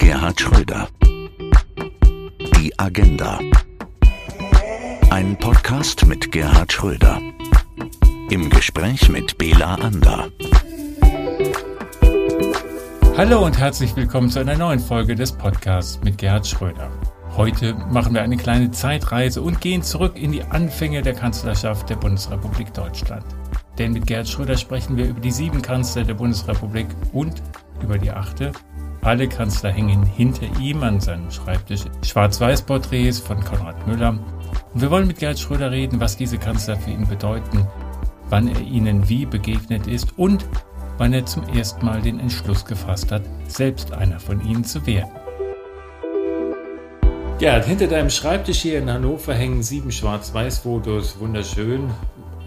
Gerhard Schröder. Die Agenda. Ein Podcast mit Gerhard Schröder. Im Gespräch mit Bela Ander. Hallo und herzlich willkommen zu einer neuen Folge des Podcasts mit Gerhard Schröder. Heute machen wir eine kleine Zeitreise und gehen zurück in die Anfänge der Kanzlerschaft der Bundesrepublik Deutschland. Denn mit Gerhard Schröder sprechen wir über die sieben Kanzler der Bundesrepublik und über die achte. Alle Kanzler hängen hinter ihm an seinem Schreibtisch Schwarz-Weiß-Porträts von Konrad Müller. Und wir wollen mit Gerhard Schröder reden, was diese Kanzler für ihn bedeuten, wann er ihnen wie begegnet ist und wann er zum ersten Mal den Entschluss gefasst hat, selbst einer von ihnen zu werden. Gerhard, hinter deinem Schreibtisch hier in Hannover hängen sieben Schwarz-Weiß-Fotos, wunderschön,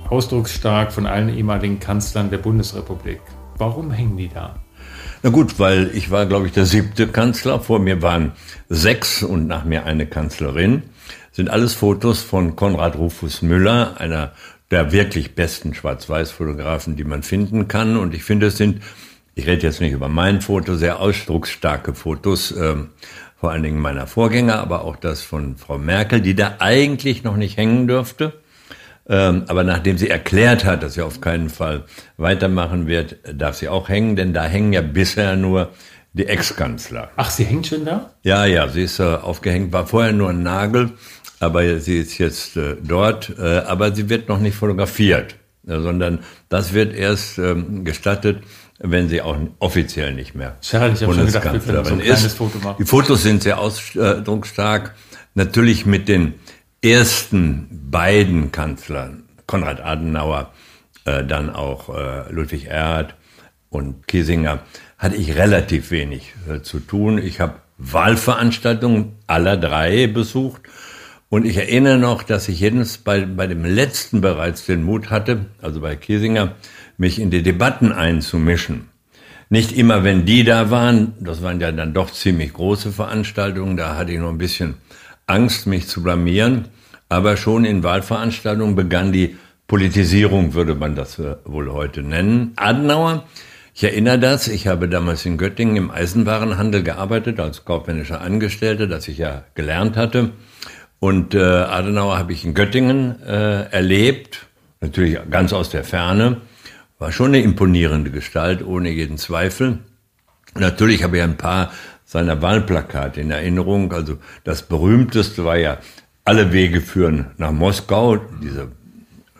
ausdrucksstark von allen ehemaligen Kanzlern der Bundesrepublik. Warum hängen die da? Na gut, weil ich war, glaube ich, der siebte Kanzler. Vor mir waren sechs und nach mir eine Kanzlerin. Sind alles Fotos von Konrad Rufus Müller, einer der wirklich besten Schwarz-Weiß-Fotografen, die man finden kann. Und ich finde, es sind, ich rede jetzt nicht über mein Foto, sehr ausdrucksstarke Fotos, äh, vor allen Dingen meiner Vorgänger, aber auch das von Frau Merkel, die da eigentlich noch nicht hängen dürfte. Ähm, aber nachdem sie erklärt hat, dass sie auf keinen Fall weitermachen wird, darf sie auch hängen, denn da hängen ja bisher nur die Ex-Kanzler. Ach, sie hängt schon da? Ja, ja, sie ist äh, aufgehängt, war vorher nur ein Nagel, aber sie ist jetzt äh, dort, äh, aber sie wird noch nicht fotografiert, äh, sondern das wird erst ähm, gestattet, wenn sie auch offiziell nicht mehr Schade, ich Bundeskanzlerin so ist. Foto Die Fotos sind sehr ausdrucksstark, natürlich mit den ersten beiden Kanzlern, Konrad Adenauer, äh, dann auch äh, Ludwig Erhard und Kiesinger, hatte ich relativ wenig äh, zu tun. Ich habe Wahlveranstaltungen aller drei besucht und ich erinnere noch, dass ich jedenfalls bei, bei dem letzten bereits den Mut hatte, also bei Kiesinger, mich in die Debatten einzumischen. Nicht immer, wenn die da waren, das waren ja dann doch ziemlich große Veranstaltungen, da hatte ich noch ein bisschen Angst, mich zu blamieren. Aber schon in Wahlveranstaltungen begann die Politisierung, würde man das äh, wohl heute nennen. Adenauer, ich erinnere das, ich habe damals in Göttingen im Eisenwarenhandel gearbeitet als kaufmännischer Angestellter, das ich ja gelernt hatte. Und äh, Adenauer habe ich in Göttingen äh, erlebt, natürlich ganz aus der Ferne. War schon eine imponierende Gestalt, ohne jeden Zweifel. Natürlich habe ich ein paar seiner Wahlplakate in Erinnerung. Also das berühmteste war ja Alle Wege führen nach Moskau, dieser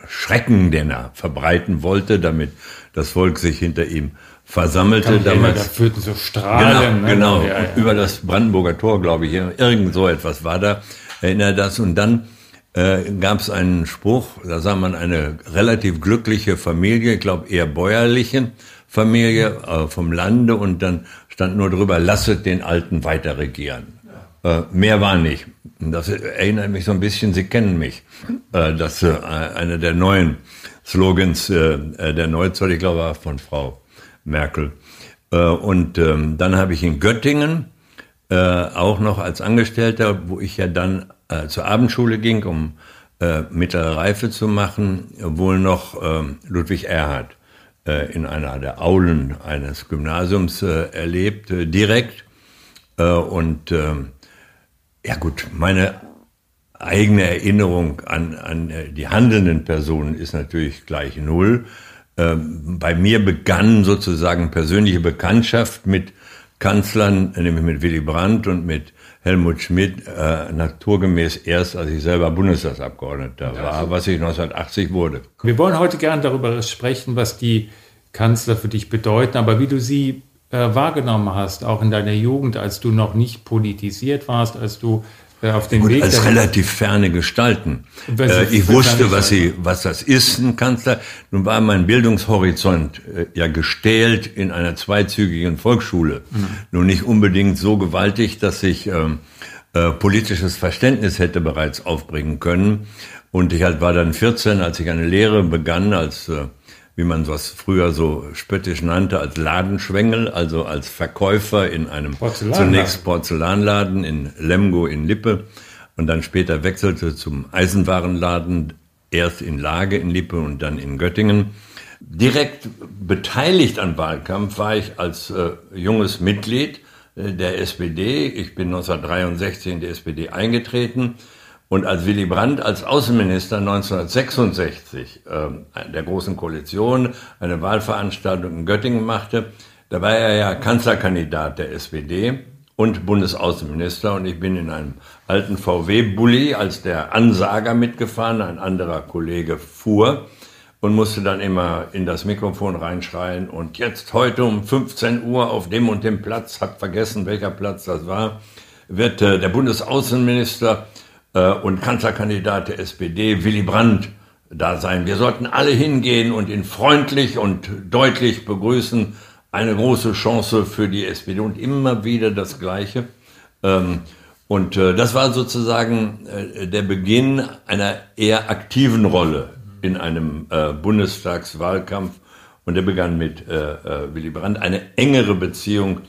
Schrecken, den er verbreiten wollte, damit das Volk sich hinter ihm versammelte. Damals da führten so Strahlen. Genau, ne? genau. Ja, ja. über das Brandenburger Tor, glaube ich, irgend so etwas war da. Erinnere das. Und dann äh, gab es einen Spruch, da sah man eine relativ glückliche Familie, ich glaube eher bäuerliche Familie äh, vom Lande und dann stand nur drüber, lasset den Alten weiter regieren. Äh, mehr war nicht. Das erinnert mich so ein bisschen, Sie kennen mich. Äh, das äh, einer der neuen Slogans äh, der Neuzeit, ich glaube, von Frau Merkel. Und ähm, dann habe ich in Göttingen auch noch als Angestellter, wo ich ja dann zur Abendschule ging, um mittlere Reife zu machen, wohl noch äh, Ludwig Erhard in einer der Aulen eines Gymnasiums erlebt, direkt. Und äh, ja gut, meine eigene Erinnerung an, an äh, die handelnden Personen ist natürlich gleich null. Ähm, bei mir begann sozusagen persönliche Bekanntschaft mit Kanzlern, nämlich mit Willy Brandt und mit Helmut Schmidt, äh, naturgemäß erst, als ich selber Bundestagsabgeordneter war, also, was ich 1980 wurde. Wir wollen heute gern darüber sprechen, was die Kanzler für dich bedeuten, aber wie du sie äh, wahrgenommen hast, auch in deiner Jugend, als du noch nicht politisiert warst, als du äh, auf den Gut, Weg als relativ ferne Gestalten. Äh, ich wusste, was sie, was das ist, ein Kanzler. Nun war mein Bildungshorizont äh, ja gestählt in einer zweizügigen Volksschule. Mhm. Nun nicht unbedingt so gewaltig, dass ich ähm, äh, politisches Verständnis hätte bereits aufbringen können. Und ich halt war dann 14, als ich eine Lehre begann als wie man was früher so spöttisch nannte, als Ladenschwengel, also als Verkäufer in einem Porzellanladen. zunächst Porzellanladen in Lemgo in Lippe und dann später wechselte zum Eisenwarenladen, erst in Lage in Lippe und dann in Göttingen. Direkt beteiligt am Wahlkampf war ich als äh, junges Mitglied äh, der SPD. Ich bin 1963 in die SPD eingetreten. Und als Willy Brandt als Außenminister 1966 äh, der Großen Koalition eine Wahlveranstaltung in Göttingen machte, da war er ja Kanzlerkandidat der SPD und Bundesaußenminister. Und ich bin in einem alten VW-Bully als der Ansager mitgefahren, ein anderer Kollege fuhr und musste dann immer in das Mikrofon reinschreien. Und jetzt heute um 15 Uhr auf dem und dem Platz, hab vergessen, welcher Platz das war, wird äh, der Bundesaußenminister äh, und Kanzlerkandidat der SPD Willy Brandt da sein. Wir sollten alle hingehen und ihn freundlich und deutlich begrüßen eine große Chance für die SPD und immer wieder das Gleiche. Ähm, und äh, das war sozusagen äh, der Beginn einer eher aktiven Rolle in einem äh, Bundestagswahlkampf. Und der begann mit Willy Brandt. Eine engere Beziehung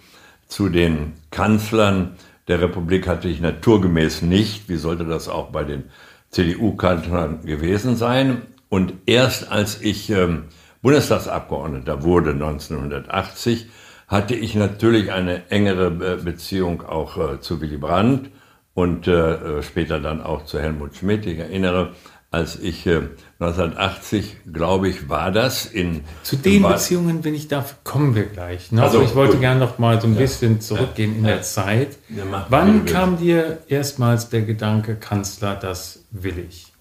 zu den Kanzlern der Republik hatte ich naturgemäß nicht. Wie sollte das auch bei den CDU-Kanzlern gewesen sein? Und erst als ich ähm, Bundestagsabgeordneter wurde 1980, hatte ich natürlich eine engere Beziehung auch äh, zu Willy Brandt und äh, später dann auch zu Helmut Schmidt. Ich erinnere, als ich äh, 1980, glaube ich, war das in. Zu den Beziehungen, wenn ich darf, kommen wir gleich. Ne? Also, ich wollte gerne noch mal so ein ja. bisschen zurückgehen ja. in der Zeit. Ja, Wann kam dir erstmals der Gedanke, Kanzler, das will ich?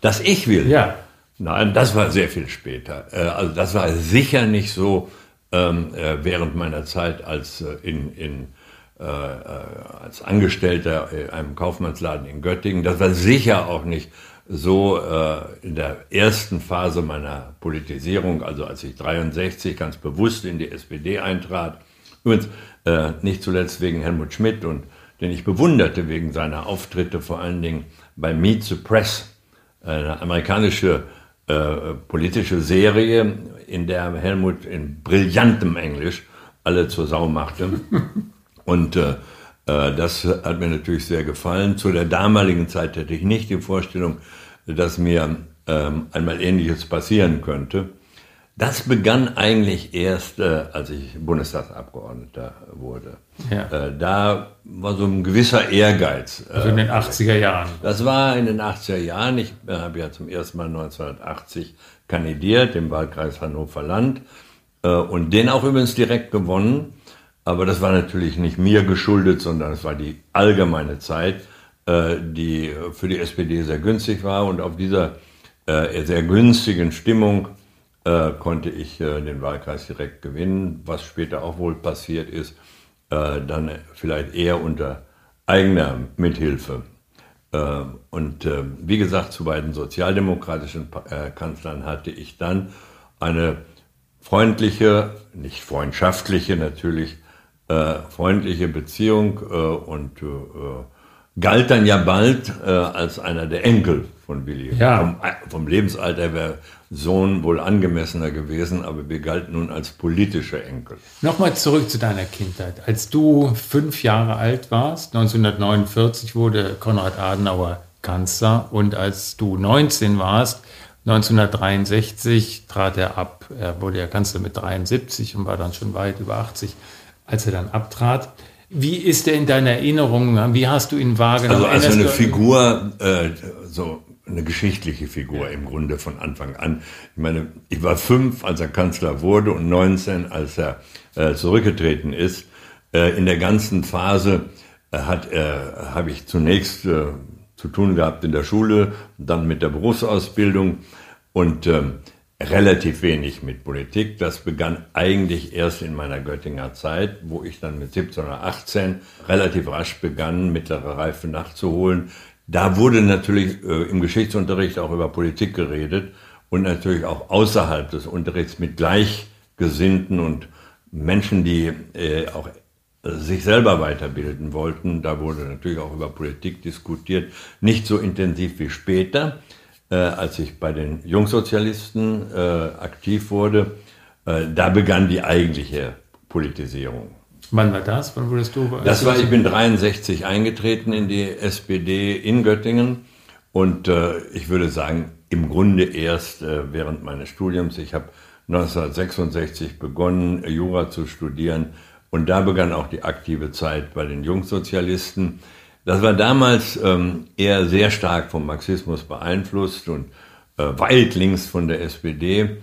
Dass ich will? Ja. Nein, das war sehr viel später. Äh, also das war sicher nicht so ähm, äh, während meiner Zeit als äh, in, in als Angestellter in einem Kaufmannsladen in Göttingen. Das war sicher auch nicht so in der ersten Phase meiner Politisierung, also als ich 63 ganz bewusst in die SPD eintrat. Übrigens nicht zuletzt wegen Helmut Schmidt und den ich bewunderte wegen seiner Auftritte vor allen Dingen bei Meet the Press, eine amerikanische äh, politische Serie, in der Helmut in brillantem Englisch alle zur Sau machte. Und äh, äh, das hat mir natürlich sehr gefallen. Zu der damaligen Zeit hätte ich nicht die Vorstellung, dass mir ähm, einmal Ähnliches passieren könnte. Das begann eigentlich erst, äh, als ich Bundestagsabgeordneter wurde. Ja. Äh, da war so ein gewisser Ehrgeiz. Äh, also in den 80er Jahren. Das war in den 80er Jahren. Ich äh, habe ja zum ersten Mal 1980 kandidiert im Wahlkreis Hannover Land äh, und den auch übrigens direkt gewonnen. Aber das war natürlich nicht mir geschuldet, sondern es war die allgemeine Zeit, äh, die für die SPD sehr günstig war. Und auf dieser sehr günstigen Stimmung äh, konnte ich äh, den Wahlkreis direkt gewinnen, was später auch wohl passiert ist, äh, dann vielleicht eher unter eigener Mithilfe. Äh, und äh, wie gesagt, zu beiden sozialdemokratischen äh, Kanzlern hatte ich dann eine freundliche, nicht freundschaftliche natürlich, freundliche Beziehung und galt dann ja bald äh, als einer der Enkel von Willi. Ja. Vom, vom Lebensalter wäre Sohn wohl angemessener gewesen, aber wir galten nun als politische Enkel. Nochmal zurück zu deiner Kindheit. Als du fünf Jahre alt warst, 1949 wurde Konrad Adenauer Kanzler und als du 19 warst, 1963 trat er ab. Er wurde ja Kanzler mit 73 und war dann schon weit über 80, als er dann abtrat. Wie ist er in deiner Erinnerung? Wie hast du ihn wahrgenommen? Also als eine Figur, äh, so eine geschichtliche Figur im Grunde von Anfang an. Ich meine, ich war fünf, als er Kanzler wurde und 19, als er äh, zurückgetreten ist. Äh, in der ganzen Phase äh, hat, äh, habe ich zunächst äh, zu tun gehabt in der Schule, dann mit der Berufsausbildung und äh, relativ wenig mit Politik. Das begann eigentlich erst in meiner Göttinger Zeit, wo ich dann mit 17 oder 18 relativ rasch begann, mittlere Reife nachzuholen. Da wurde natürlich äh, im Geschichtsunterricht auch über Politik geredet und natürlich auch außerhalb des Unterrichts mit Gleichgesinnten und Menschen, die äh, auch sich selber weiterbilden wollten. Da wurde natürlich auch über Politik diskutiert, nicht so intensiv wie später äh, als ich bei den Jungsozialisten äh, aktiv wurde, äh, da begann die eigentliche Politisierung. Wann war das? Wann wurdest du? Das war, ich bin 63 eingetreten in die SPD in Göttingen und äh, ich würde sagen, im Grunde erst äh, während meines Studiums. Ich habe 1966 begonnen, Jura zu studieren Und da begann auch die aktive Zeit bei den Jungsozialisten. Das war damals ähm, eher sehr stark vom Marxismus beeinflusst und äh, weit links von der SPD.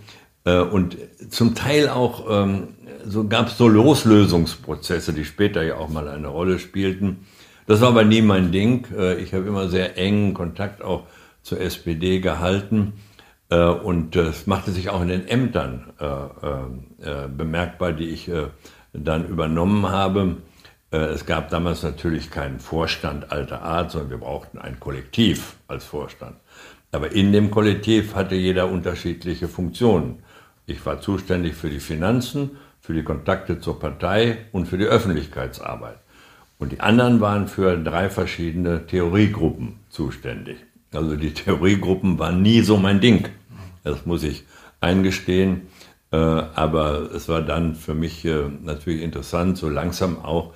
Äh, und zum Teil auch ähm, so gab es so Loslösungsprozesse, die später ja auch mal eine Rolle spielten. Das war aber nie mein Ding. Äh, ich habe immer sehr engen Kontakt auch zur SPD gehalten. Äh, und es machte sich auch in den Ämtern bemerkbar, die ich dann übernommen habe. Es gab damals natürlich keinen Vorstand alter Art, sondern wir brauchten ein Kollektiv als Vorstand. Aber in dem Kollektiv hatte jeder unterschiedliche Funktionen. Ich war zuständig für die Finanzen, für die Kontakte zur Partei und für die Öffentlichkeitsarbeit. Und die anderen waren für drei verschiedene Theoriegruppen zuständig. Also die Theoriegruppen waren nie so mein Ding. Das muss ich eingestehen. Äh, aber es war dann für mich äh, natürlich interessant, so langsam auch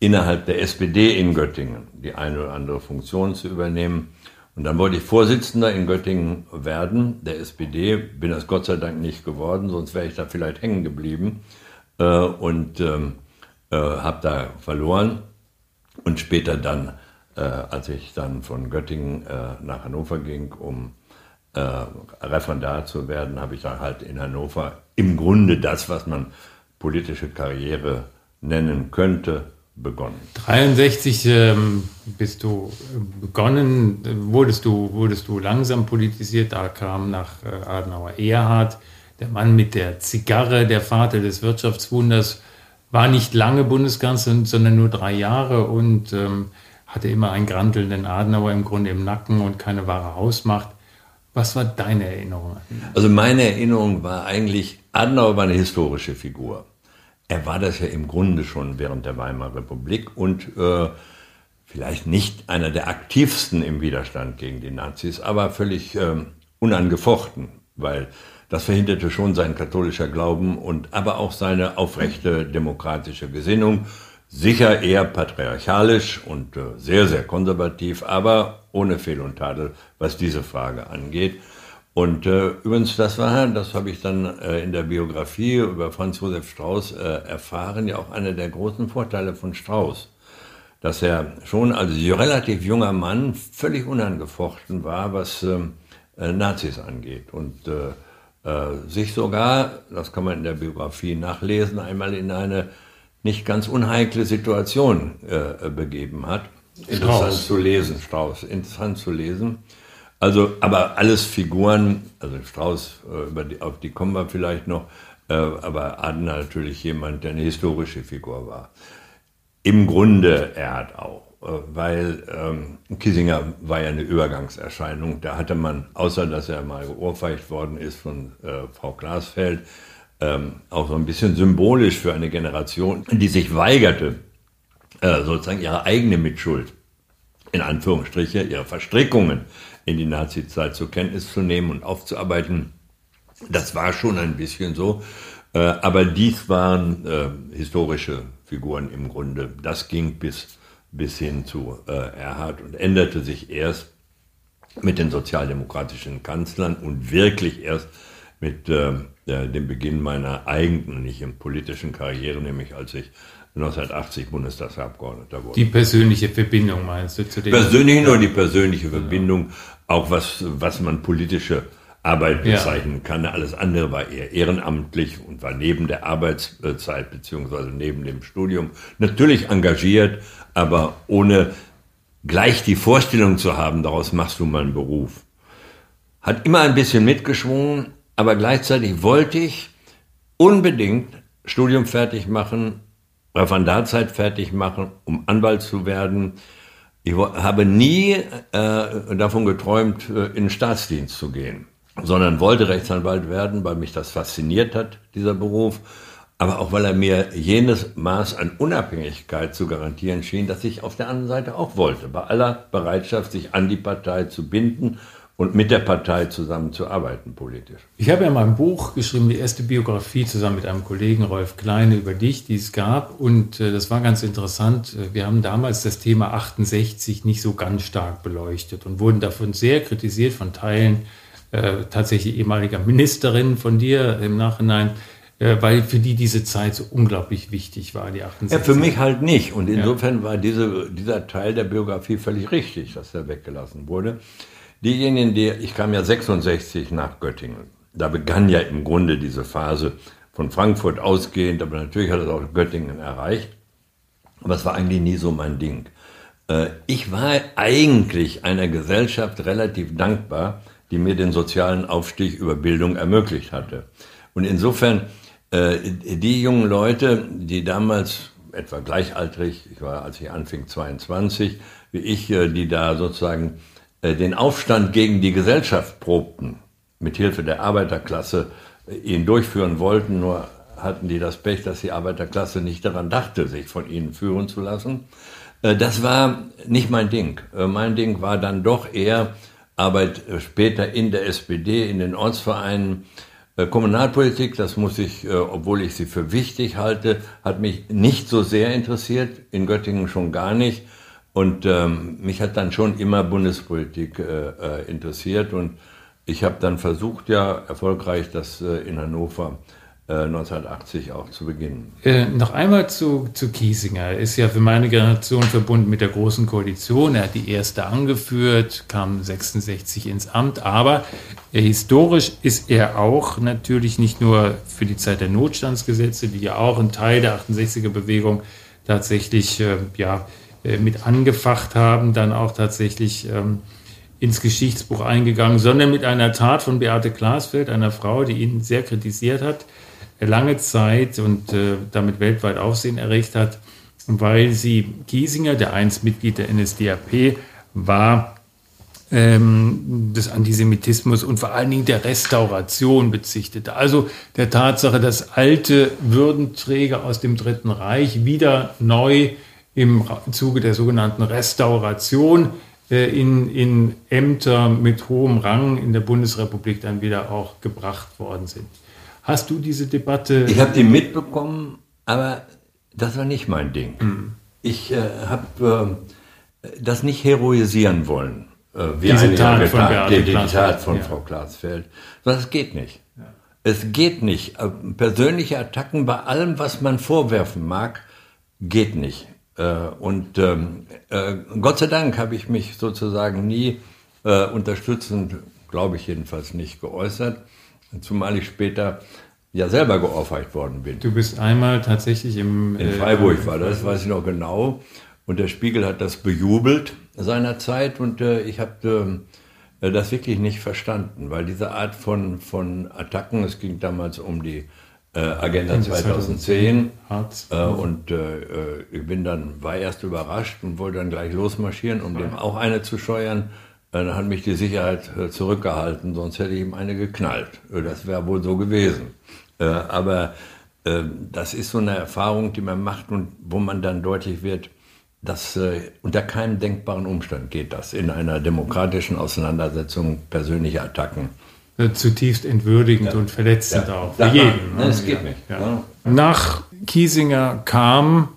innerhalb der SPD in Göttingen die eine oder andere Funktion zu übernehmen. Und dann wollte ich Vorsitzender in Göttingen werden, der SPD, bin das Gott sei Dank nicht geworden, sonst wäre ich da vielleicht hängen geblieben äh, und ähm, äh, habe da verloren. Und später dann, äh, als ich dann von Göttingen äh, nach Hannover ging, um äh, Referendar zu werden, habe ich dann halt in Hannover im Grunde das, was man politische Karriere nennen könnte, begonnen. 63 ähm, bist du begonnen, wurdest du, wurdest du langsam politisiert, da kam nach äh, Adenauer Erhard, der Mann mit der Zigarre, der Vater des Wirtschaftswunders, war nicht lange Bundeskanzler, sondern nur drei Jahre und ähm, hatte immer einen grantelnden Adenauer im Grunde im Nacken und keine wahre Hausmacht. Was war deine Erinnerung? Also meine Erinnerung war eigentlich, Adenauer war eine historische Figur. Er war das ja im Grunde schon während der Weimarer Republik und äh, vielleicht nicht einer der aktivsten im Widerstand gegen die Nazis, aber völlig äh, unangefochten, weil das verhinderte schon sein katholischer Glauben und aber auch seine aufrechte demokratische Gesinnung. Sicher eher patriarchalisch und äh, sehr, sehr konservativ, aber ohne Fehl und Tadel, was diese Frage angeht. Und äh, übrigens, das war, das habe ich dann äh, in der Biografie über Franz Josef Strauß äh, erfahren, ja auch einer der großen Vorteile von Strauß, dass er schon als relativ junger Mann völlig unangefochten war, was ähm, äh, Nazis angeht und äh, äh, sich sogar, das kann man in der Biografie nachlesen, einmal in eine nicht ganz unheikle Situation begeben hat. Interessant Strauß. zu lesen, Strauß, interessant zu lesen. Also, aber alles Figuren, also Strauß, äh, die, auf die kommen wir vielleicht noch, äh, aber Adner natürlich jemand, der eine historische Figur war. Im Grunde er hat auch, äh, weil ähm, Kissinger war ja eine Übergangserscheinung. Da hatte man, außer dass er mal geohrfeigt worden ist von äh, Frau Glasfeld, ähm, auch so ein bisschen symbolisch für eine Generation, die sich weigerte, äh, sozusagen ihre eigene Mitschuld, in Anführungsstriche, ihre Verstrickungen in die Nazizeit zur Kenntnis zu nehmen und aufzuarbeiten. Das war schon ein bisschen so. Äh, aber dies waren äh, historische Figuren im Grunde. Das ging bis, bis hin zu äh, Erhard und änderte sich erst mit den sozialdemokratischen Kanzlern und wirklich erst mit äh, dem Beginn meiner eigentlichen politischen Karriere, nämlich als ich 1980 Bundestagsabgeordneter wurde. Die persönliche Verbindung meinst du zu dem? Persönlich nur die persönliche Verbindung, auch was, was man politische Arbeit bezeichnen ja. kann. Alles andere war eher ehrenamtlich und war neben der Arbeitszeit beziehungsweise neben dem Studium natürlich engagiert, aber ohne gleich die Vorstellung zu haben, daraus machst du mal einen Beruf. Hat immer ein bisschen mitgeschwungen, aber gleichzeitig wollte ich unbedingt Studium fertig machen, Referendarzeit fertig machen, um Anwalt zu werden. Ich habe nie äh, davon geträumt, äh, in den Staatsdienst zu gehen, sondern wollte Rechtsanwalt werden, weil mich das fasziniert hat, dieser Beruf, aber auch weil er mir jenes Maß an Unabhängigkeit zu garantieren schien, das ich auf der anderen Seite auch wollte, bei aller Bereitschaft, sich an die Partei zu binden und mit der Partei zusammenzuarbeiten politisch. Ich habe ja mal ein Buch geschrieben, die erste Biografie zusammen mit einem Kollegen Rolf Kleine über dich, die es gab. Und äh, das war ganz interessant. Wir haben damals das Thema 68 nicht so ganz stark beleuchtet und wurden davon sehr kritisiert von Teilen äh, tatsächlich ehemaliger Ministerin von dir im Nachhinein, äh, weil für die diese Zeit so unglaublich wichtig war, die 68. Ja, für mich halt nicht. Und insofern ja. war diese, dieser Teil der Biografie völlig richtig, dass er weggelassen wurde. Diejenigen, die, ich kam ja 66 nach Göttingen. Da begann ja im Grunde diese Phase von Frankfurt ausgehend, aber natürlich hat es auch Göttingen erreicht. Aber es war eigentlich nie so mein Ding. Äh, ich war eigentlich einer Gesellschaft relativ dankbar, die mir den sozialen Aufstieg über Bildung ermöglicht hatte. Und insofern, äh, die jungen Leute, die damals etwa gleichaltrig, ich war, als ich anfing, 22, wie ich, äh, die da sozusagen den Aufstand gegen die Gesellschaft probten, mit Hilfe der Arbeiterklasse ihn durchführen wollten, nur hatten die das Pech, dass die Arbeiterklasse nicht daran dachte, sich von ihnen führen zu lassen. Das war nicht mein Ding. Mein Ding war dann doch eher Arbeit äh, später in der SPD, in den Ortsvereinen. Äh, Kommunalpolitik, das muss ich, äh, obwohl ich sie für wichtig halte, hat mich nicht so sehr interessiert, in Göttingen schon gar nicht. Und ähm, mich hat dann schon immer Bundespolitik äh, interessiert. Und ich habe dann versucht, ja erfolgreich, das äh, in Hannover 1980 äh, auch zu beginnen. Äh, noch einmal zu, zu Kiesinger. Er ist ja für meine Generation verbunden mit der Großen Koalition. Er hat die erste angeführt, kam 66 ins Amt, aber äh, historisch ist er auch natürlich nicht nur für die Zeit der Notstandsgesetze, die ja auch ein Teil der 68er Bewegung tatsächlich äh, ja, äh, mit angefacht haben, dann auch tatsächlich ähm, ins Geschichtsbuch eingegangen, sondern mit einer Tat von Beate Glasfeld, einer Frau, die ihn sehr kritisiert hat, lange Zeit und äh, damit weltweit Aufsehen erregt hat, weil sie Giesinger, der einst Mitglied der NSDAP war, ähm, des Antisemitismus und vor allen Dingen der Restauration bezichtete. Also der Tatsache, dass alte Würdenträger aus dem Dritten Reich wieder neu im Zuge der sogenannten Restauration äh, in, in Ämter mit hohem Rang in der Bundesrepublik dann wieder auch gebracht worden sind. Hast du diese Debatte? Ich habe die mitbekommen, aber das war nicht mein Ding. Mhm. Ich äh, habe äh, das nicht heroisieren wollen. Äh, wie diese Tat von, Tat, die, die Tat von ja. Frau Glasfeld. Das geht nicht. Ja. Es geht nicht. Äh, persönliche Attacken bei allem, was man vorwerfen mag, geht nicht. Äh, und ähm, äh, Gott sei Dank habe ich mich sozusagen nie unterstützend, glaube ich jedenfalls nicht, geäußert. Zumal ich später ja selber geohrfeigt worden bin. Du bist einmal tatsächlich im... In Freiburg war das, weiß ich noch genau. Und der Spiegel hat das bejubelt seinerzeit und äh, ich habe äh, das wirklich nicht verstanden, weil diese Art von, von Attacken, es ging damals um die äh, Agenda 2010 äh, und äh, äh, ich bin dann, war erst überrascht und wollte dann gleich losmarschieren, um dem auch eine zu scheuern. Dann hat mich die Sicherheit äh, zurückgehalten, sonst hätte ich ihm eine geknallt. Äh, das wäre wohl so gewesen. Äh, aber das ist so eine Erfahrung, die man macht und wo man dann deutlich wird, dass unter keinem denkbaren Umstand geht das in einer demokratischen Auseinandersetzung persönliche Attacken. Zutiefst entwürdigend ja. und verletzend ja. auch für jeden. Ne? Das geht nicht. Ja. Nach Kiesinger kam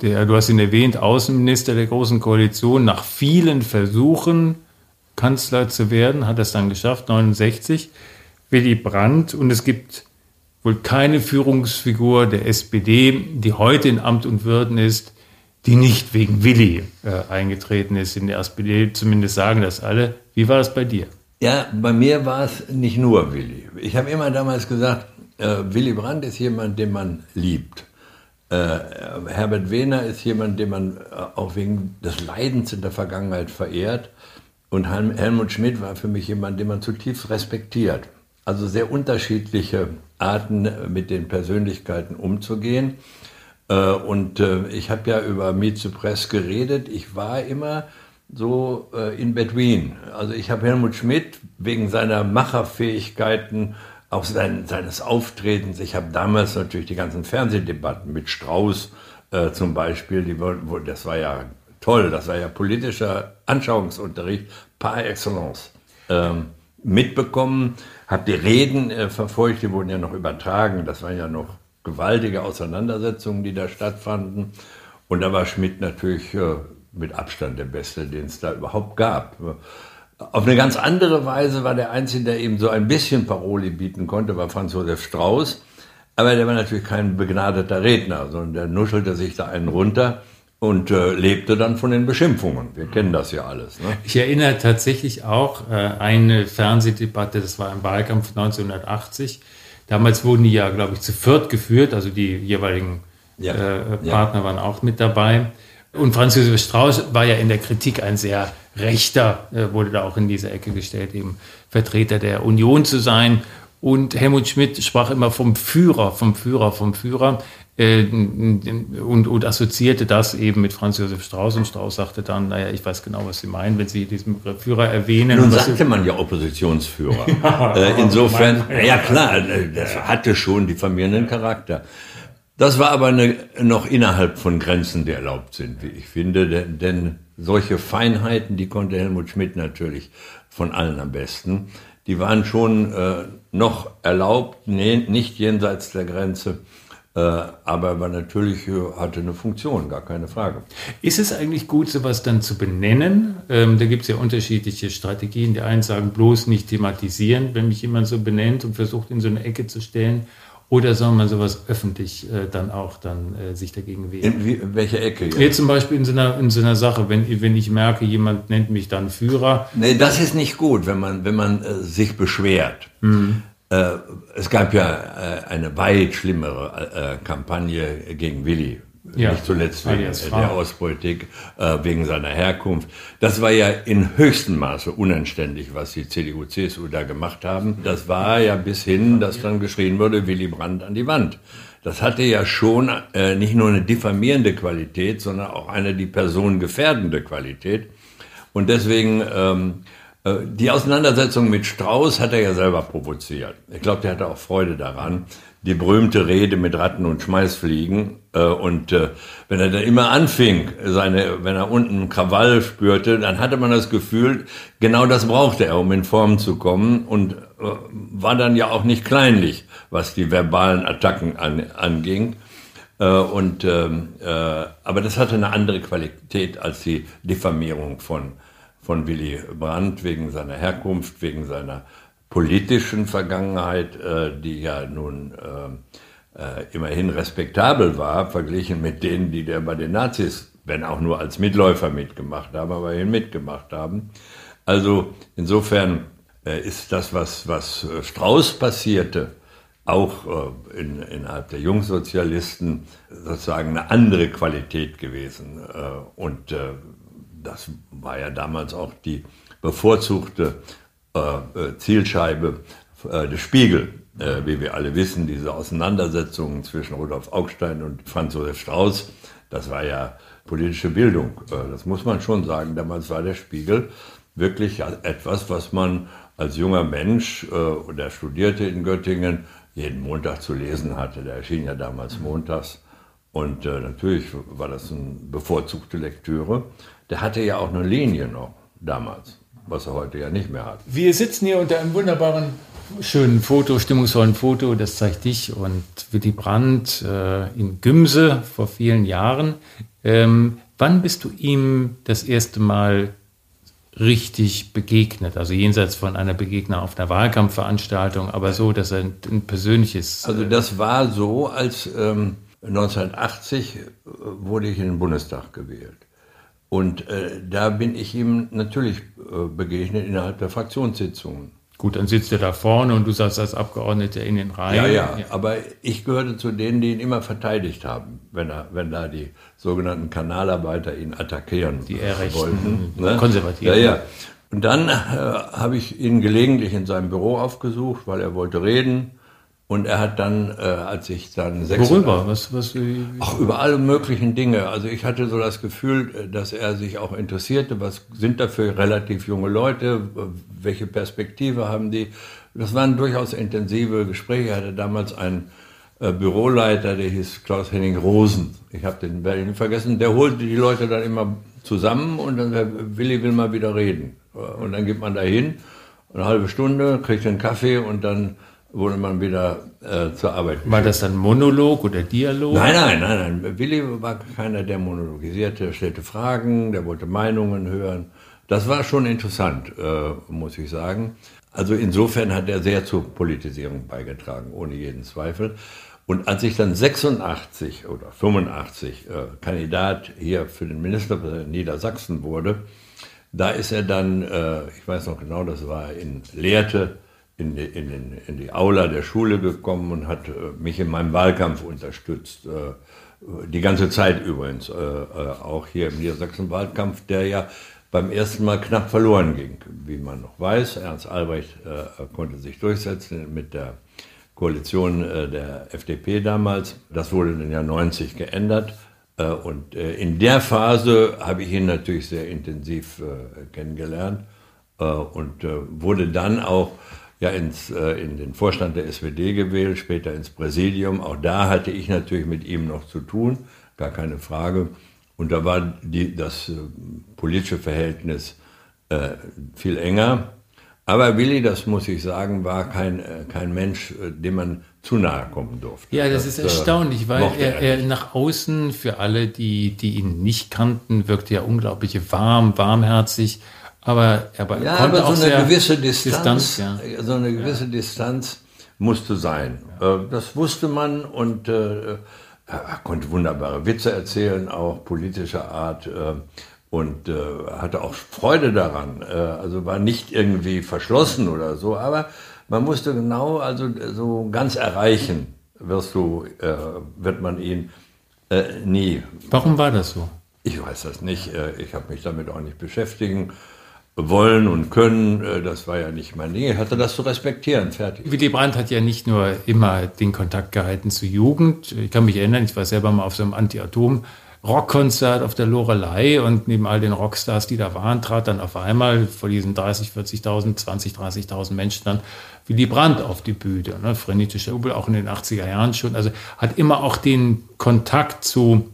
der, du hast ihn erwähnt, Außenminister der Großen Koalition, nach vielen Versuchen Kanzler zu werden, hat es dann geschafft, 69, Willy Brandt. Und es gibt wohl keine Führungsfigur der SPD, die heute in Amt und Würden ist, die nicht wegen Willy äh, eingetreten ist. In der SPD zumindest sagen das alle. Wie war das bei dir? Ja, bei mir war es nicht nur Willy. Ich habe immer damals gesagt, äh, Willy Brandt ist jemand, den man liebt. Äh, Herbert Wehner ist jemand, den man äh, auch wegen des Leidens in der Vergangenheit verehrt. Und Helmut Schmidt war für mich jemand, den man zutiefst respektiert. Also sehr unterschiedliche Arten, mit den Persönlichkeiten umzugehen. Äh, und äh, ich habe ja über Meet the Press geredet. Ich war immer so äh, in between. Also ich habe Helmut Schmidt wegen seiner Macherfähigkeiten, auch sein, seines Auftretens. Ich habe damals natürlich die ganzen Fernsehdebatten mit Strauß äh, zum Beispiel, die, das war ja toll, das war ja politischer Anschauungsunterricht par excellence. Ähm, mitbekommen, habe die Reden äh, verfolgt, die wurden ja noch übertragen, das waren ja noch gewaltige Auseinandersetzungen, die da stattfanden. Und da war Schmidt natürlich äh, mit Abstand der Beste, den es da überhaupt gab. Auf eine ganz andere Weise war der Einzige, der eben so ein bisschen Paroli bieten konnte, war Franz Josef Strauß. Aber der war natürlich kein begnadeter Redner, sondern der nuschelte sich da einen runter und äh, lebte dann von den Beschimpfungen. Wir kennen das ja alles. Ne? Ich erinnere tatsächlich auch äh, eine Fernsehdebatte, das war im Wahlkampf 1980. Damals wurden die ja, glaube ich, zu viert geführt, also die jeweiligen ja, äh, Partner ja. waren auch mit dabei. Und Franz Josef Strauß war ja in der Kritik ein sehr rechter, äh, wurde da auch in diese Ecke gestellt, eben Vertreter der Union zu sein. Und Helmut Schmidt sprach immer vom Führer, vom Führer, vom Führer äh, und, und assoziierte das eben mit Franz Josef Strauß. Und Strauß sagte dann, naja, ich weiß genau, was Sie meinen, wenn Sie diesen Begriff Führer erwähnen. Nun sagte man ja Oppositionsführer. ja, äh, insofern, ja klar, äh, das hatte schon diffamierenden Charakter. Das war aber eine, noch innerhalb von Grenzen, die erlaubt sind, wie ich finde, denn, denn solche Feinheiten, die konnte Helmut Schmidt natürlich von allen am besten die waren schon äh, noch erlaubt, nee, nicht jenseits der Grenze. Äh, aber war natürlich hatte eine Funktion, gar keine Frage. Ist es eigentlich gut, sowas dann zu benennen? Ähm, da gibt es ja unterschiedliche Strategien. Die einen sagen bloß nicht thematisieren, wenn mich jemand so benennt und versucht in so eine Ecke zu stellen. Oder soll man sowas öffentlich äh, dann auch dann äh, sich dagegen wehren? In, wie, in welche Ecke? Jetzt? jetzt zum Beispiel in so, einer, in so einer Sache, wenn, wenn ich merke, jemand nennt mich dann Führer. Nee, das ist nicht gut, wenn man, wenn man äh, sich beschwert. Mhm. Äh, es gab ja äh, eine weit schlimmere äh, Kampagne gegen Willi ja, nicht zuletzt wegen der Ostpolitik, äh, wegen seiner Herkunft. Das war ja in höchstem Maße unanständig, was die CDU, CSU da gemacht haben. Das war ja bis hin, dass dann geschrien wurde, Willy Brandt an die Wand. Das hatte ja schon äh, nicht nur eine diffamierende Qualität, sondern auch eine die Person gefährdende Qualität. Und deswegen ähm, äh, die Auseinandersetzung mit Strauß hat er ja selber provoziert. Ich glaube, der hatte auch Freude daran die berühmte Rede mit Ratten und Schmeißfliegen. Äh, und äh, wenn er dann immer anfing, seine, wenn er unten Krawall spürte, dann hatte man das Gefühl, genau das brauchte er, um in Form zu kommen und äh, war dann ja auch nicht kleinlich, was die verbalen Attacken an, anging. Und, ähm, aber das hatte eine andere Qualität als die Diffamierung von, von Willy Brandt wegen seiner Herkunft, wegen seiner politischen Vergangenheit, äh, die ja nun äh, äh, immerhin respektabel war, verglichen mit denen, die der bei den Nazis, wenn auch nur als Mitläufer mitgemacht haben, aber immerhin mitgemacht haben. Also insofern äh, ist das, was, was Strauß passierte, auch äh, in, innerhalb der Jungsozialisten sozusagen eine andere Qualität gewesen. Äh, und das war ja damals auch die bevorzugte äh, äh, Zielscheibe äh, des Spiegel. wie wir alle wissen, diese Auseinandersetzungen zwischen Rudolf Augstein und Franz Josef Strauß, das war ja politische Bildung. das muss man schon sagen. Damals war der Spiegel wirklich etwas, was man als junger Mensch, der studierte in Göttingen, jeden Montag zu lesen hatte. Der erschien ja damals montags. Und äh, natürlich war das eine bevorzugte Lektüre. Der hatte ja auch eine Linie noch damals was er heute ja nicht mehr hat. Wir sitzen hier unter einem wunderbaren, schönen Foto, stimmungsvollen Foto, das zeigt dich und Willy Brandt äh, in Gümse vor vielen Jahren. Ähm, wann bist du ihm das erste Mal richtig begegnet? Also jenseits von einer Begegnung auf einer Wahlkampfveranstaltung, aber so, dass er ein, ein persönliches. Also das war so, als ähm, 1980 äh, wurde ich in den Bundestag gewählt. Und äh, da bin ich ihm natürlich äh, begegnet innerhalb der Fraktionssitzungen. Gut, dann sitzt er da vorne und du saßt als Abgeordneter in den Reihen. Ja, ja, ja, aber ich gehörte zu denen, die ihn immer verteidigt haben, wenn, er, wenn da die sogenannten Kanalarbeiter ihn attackieren die wollten. Ne? Konservativ. Ja, ja. Und dann äh, habe ich ihn gelegentlich in seinem Büro aufgesucht, weil er wollte reden. Und er hat dann, äh, als ich dann sechs... Worüber? Was, was, wie, Ach, über alle möglichen Dinge. Also ich hatte so das Gefühl, äh, dass er sich auch interessierte, was sind da für relativ junge Leute, welche Perspektive haben die. Das waren durchaus intensive Gespräche. Er hatte damals einen äh, Büroleiter, der hieß Klaus-Henning Rosen. Ich habe den Berlin vergessen. Der holte die Leute dann immer zusammen und dann, Willi will mal wieder reden. Und dann geht man da hin, eine halbe Stunde, kriegt einen Kaffee und dann wurde man wieder äh, zur Arbeit. War das dann Monolog oder Dialog? Nein, nein, nein, nein. Willi war keiner, der monologisierte, stellte Fragen, der wollte Meinungen hören. Das war schon interessant, äh, muss ich sagen. Also insofern hat er sehr zur Politisierung beigetragen, ohne jeden Zweifel. Und als ich dann 86 oder 85 äh, Kandidat hier für den Ministerpräsidenten Niedersachsen wurde, da ist er dann, äh, ich weiß noch genau, das war in Lehrte, in die, in, den, in die Aula der Schule gekommen und hat äh, mich in meinem Wahlkampf unterstützt. Äh, die ganze Zeit übrigens, äh, auch hier im Niedersachsen-Wahlkampf, der ja beim ersten Mal knapp verloren ging, wie man noch weiß. Ernst Albrecht konnte sich durchsetzen mit der Koalition der FDP damals. Das wurde dann ja 90 geändert. Und in der Phase habe ich ihn natürlich sehr intensiv kennengelernt und wurde dann auch ja ins, in den Vorstand der SPD gewählt, später ins Präsidium. Auch da hatte ich natürlich mit ihm noch zu tun, gar keine Frage. Und da war die, das politische Verhältnis viel enger. Aber Willi, das muss ich sagen, war kein, äh, kein Mensch, äh, dem man zu nahe kommen durfte. Ja, das, das ist erstaunlich, weil er, er, nach außen, für alle, die, die ihn nicht kannten, wirkte ja unglaublich warm, warmherzig. Aber, aber ja, aber so eine gewisse Distanz, Distanz ja. so eine gewisse ja. Distanz musste sein. Ja. Äh, das wusste man und äh, er konnte wunderbare Witze erzählen, auch politischer Art und äh, hatte auch Freude daran. Äh, also war nicht irgendwie verschlossen oder so, aber man musste genau, also so ganz erreichen, wirst du, äh, wird man ihn äh, nie. Warum war das so? Ich weiß das nicht. Äh, ich habe mich damit auch nicht beschäftigen wollen und können, äh, das war ja nicht mein Ding. Ich hatte das zu respektieren, fertig. Willy Brandt hat ja nicht nur immer den Kontakt gehalten zur Jugend. Ich kann mich erinnern, ich war selber mal auf so einem Anti-Atom- Rockkonzert auf der Lorelei und neben all den Rockstars, die da waren, trat dann auf einmal vor diesen 30, 40.000, 20, 30.000 Menschen dann Willy Brandt auf die Bühne. Ne? Frenetischer Jubel, auch in den 80er Jahren schon. Also hat immer auch den Kontakt zu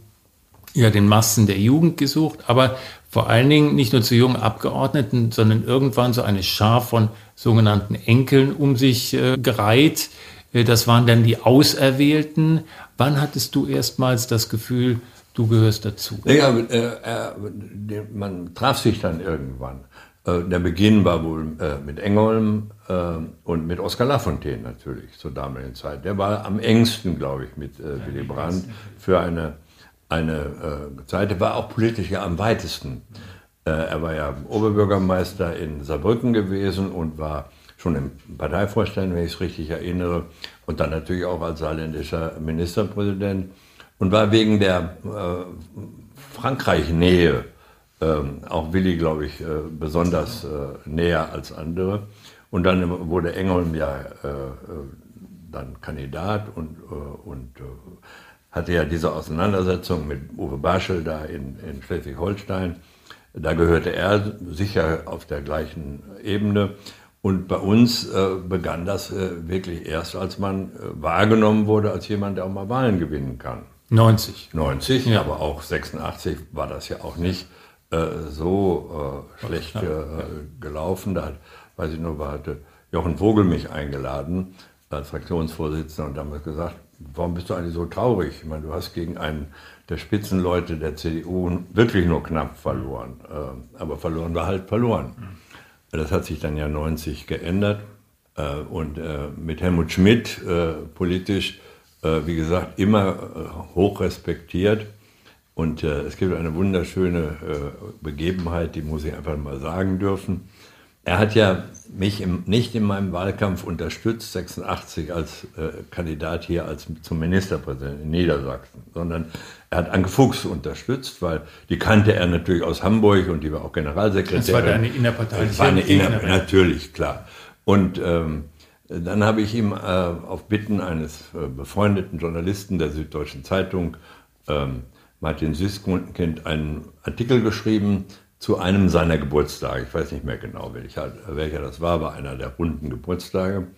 ja, den Massen der Jugend gesucht, aber vor allen Dingen nicht nur zu jungen Abgeordneten, sondern irgendwann so eine Schar von sogenannten Enkeln um sich äh, gereiht. Äh, das waren dann die Auserwählten. Wann hattest du erstmals das Gefühl, du gehörst dazu. Ja, äh, äh, man traf sich dann irgendwann. Äh, der Beginn war wohl äh, mit Engholm und mit Oskar Lafontaine natürlich zur damaligen Zeit. Der war am engsten, glaube ich, mit Willy Brandt für eine, eine Zeit. Der war auch politisch ja am weitesten. er war ja Oberbürgermeister in Saarbrücken gewesen und war schon im Parteivorstand, wenn ich es richtig erinnere, und dann natürlich auch als saarländischer Ministerpräsident und war wegen der äh, Frankreich-Nähe äh, auch Willi, glaube ich, äh, besonders äh, näher als andere. Und dann wurde Engholm ja äh, äh, dann Kandidat und, und hatte ja diese Auseinandersetzung mit Uwe Barschel da in, in Schleswig-Holstein. Da gehörte er sicher auf der gleichen Ebene. Und bei uns äh, begann das äh, wirklich erst, als man äh, wahrgenommen wurde als jemand, der auch mal Wahlen gewinnen kann. 90. 90, ja. aber auch 86 war das ja auch nicht äh, so äh, schlecht äh, gelaufen. Da hat, weiß ich nur, hatte Jochen Vogel mich eingeladen als Fraktionsvorsitzender und damals gesagt, warum bist du eigentlich so traurig? Ich meine, du hast gegen einen der Spitzenleute der CDU wirklich nur knapp verloren. Äh, aber verloren war halt verloren. Mhm. Das hat sich dann ja 90 geändert. Äh, und äh, mit Helmut Schmidt politisch wie gesagt, immer hoch respektiert. Und es gibt eine wunderschöne Begebenheit, die muss ich einfach mal sagen dürfen. Er hat ja mich im, nicht in meinem Wahlkampf unterstützt, 86 als äh, Kandidat hier als zum Ministerpräsidenten in Niedersachsen, sondern er hat Anke Fuchs unterstützt, weil die kannte er natürlich aus Hamburg und die war auch Generalsekretärin. Das war deine innerparteiliche das war eine inner, Natürlich, klar. Und ähm, dann habe ich ihm äh, auf Bitten eines äh, befreundeten Journalisten der Süddeutschen Zeitung, ähm, Martin Süßkind, einen Artikel geschrieben zu einem seiner Geburtstage. Ich weiß nicht mehr genau, welcher, welcher das war, war einer der runden Geburtstage.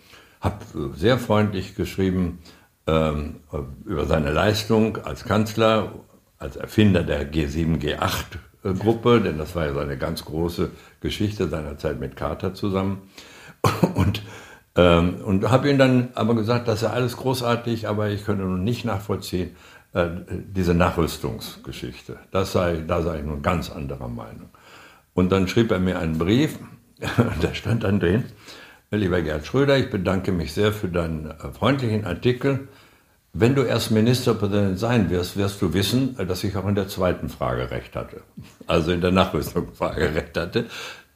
Habe äh, sehr freundlich geschrieben ähm, über seine Leistung als Kanzler, als Erfinder der G7, G8 Gruppe, denn das war ja seine ganz große Geschichte seiner Zeit mit Carter zusammen. Und ähm, und habe ihm dann aber gesagt, das sei alles großartig, aber ich könnte nun nicht nachvollziehen, äh, diese Nachrüstungsgeschichte. Das sei, da sei ich nun ganz anderer Meinung. Und dann schrieb er mir einen Brief, da stand dann drin, lieber Gerd Schröder, ich bedanke mich sehr für deinen äh, freundlichen Artikel. wenn du erst Ministerpräsident sein wirst, wirst du wissen, dass ich auch in der zweiten Frage recht hatte. Also in der Nachrüstungsfrage recht hatte.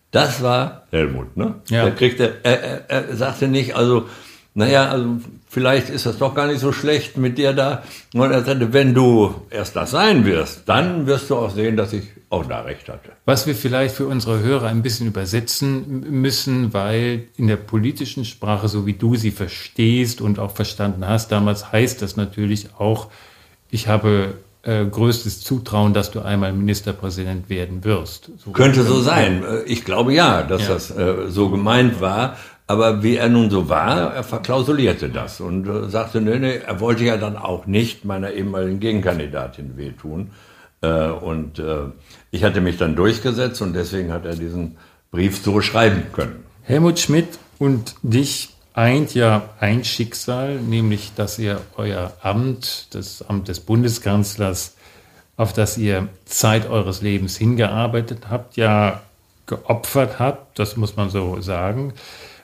Das war Helmut, ne? Ja. Der kriegte, er, er, er sagte nicht, also, naja, also vielleicht ist das doch gar nicht so schlecht mit dir da. Und er sagte, wenn du erst das sein wirst, dann wirst du auch sehen, dass ich auch da recht hatte. Was wir vielleicht für unsere Hörer ein bisschen übersetzen müssen, weil in der politischen Sprache, so wie du sie verstehst und auch verstanden hast, damals heißt das natürlich auch, ich habe äh, größtes Zutrauen, dass du einmal Ministerpräsident werden wirst. So Könnte so sein. Äh, ich glaube ja, dass ja. das äh, so gemeint war. Aber wie er nun so war, er verklausulierte das und äh, sagte, nee, nee, er wollte ja dann auch nicht meiner ehemaligen Gegenkandidatin wehtun. Äh, und äh, ich hatte mich dann durchgesetzt und deswegen hat er diesen Brief so schreiben können. Helmut Schmidt und dich eint ja ein Schicksal, nämlich dass ihr euer Amt, das Amt des Bundeskanzlers, auf das ihr Zeit eures Lebens hingearbeitet habt, ja geopfert habt, das muss man so sagen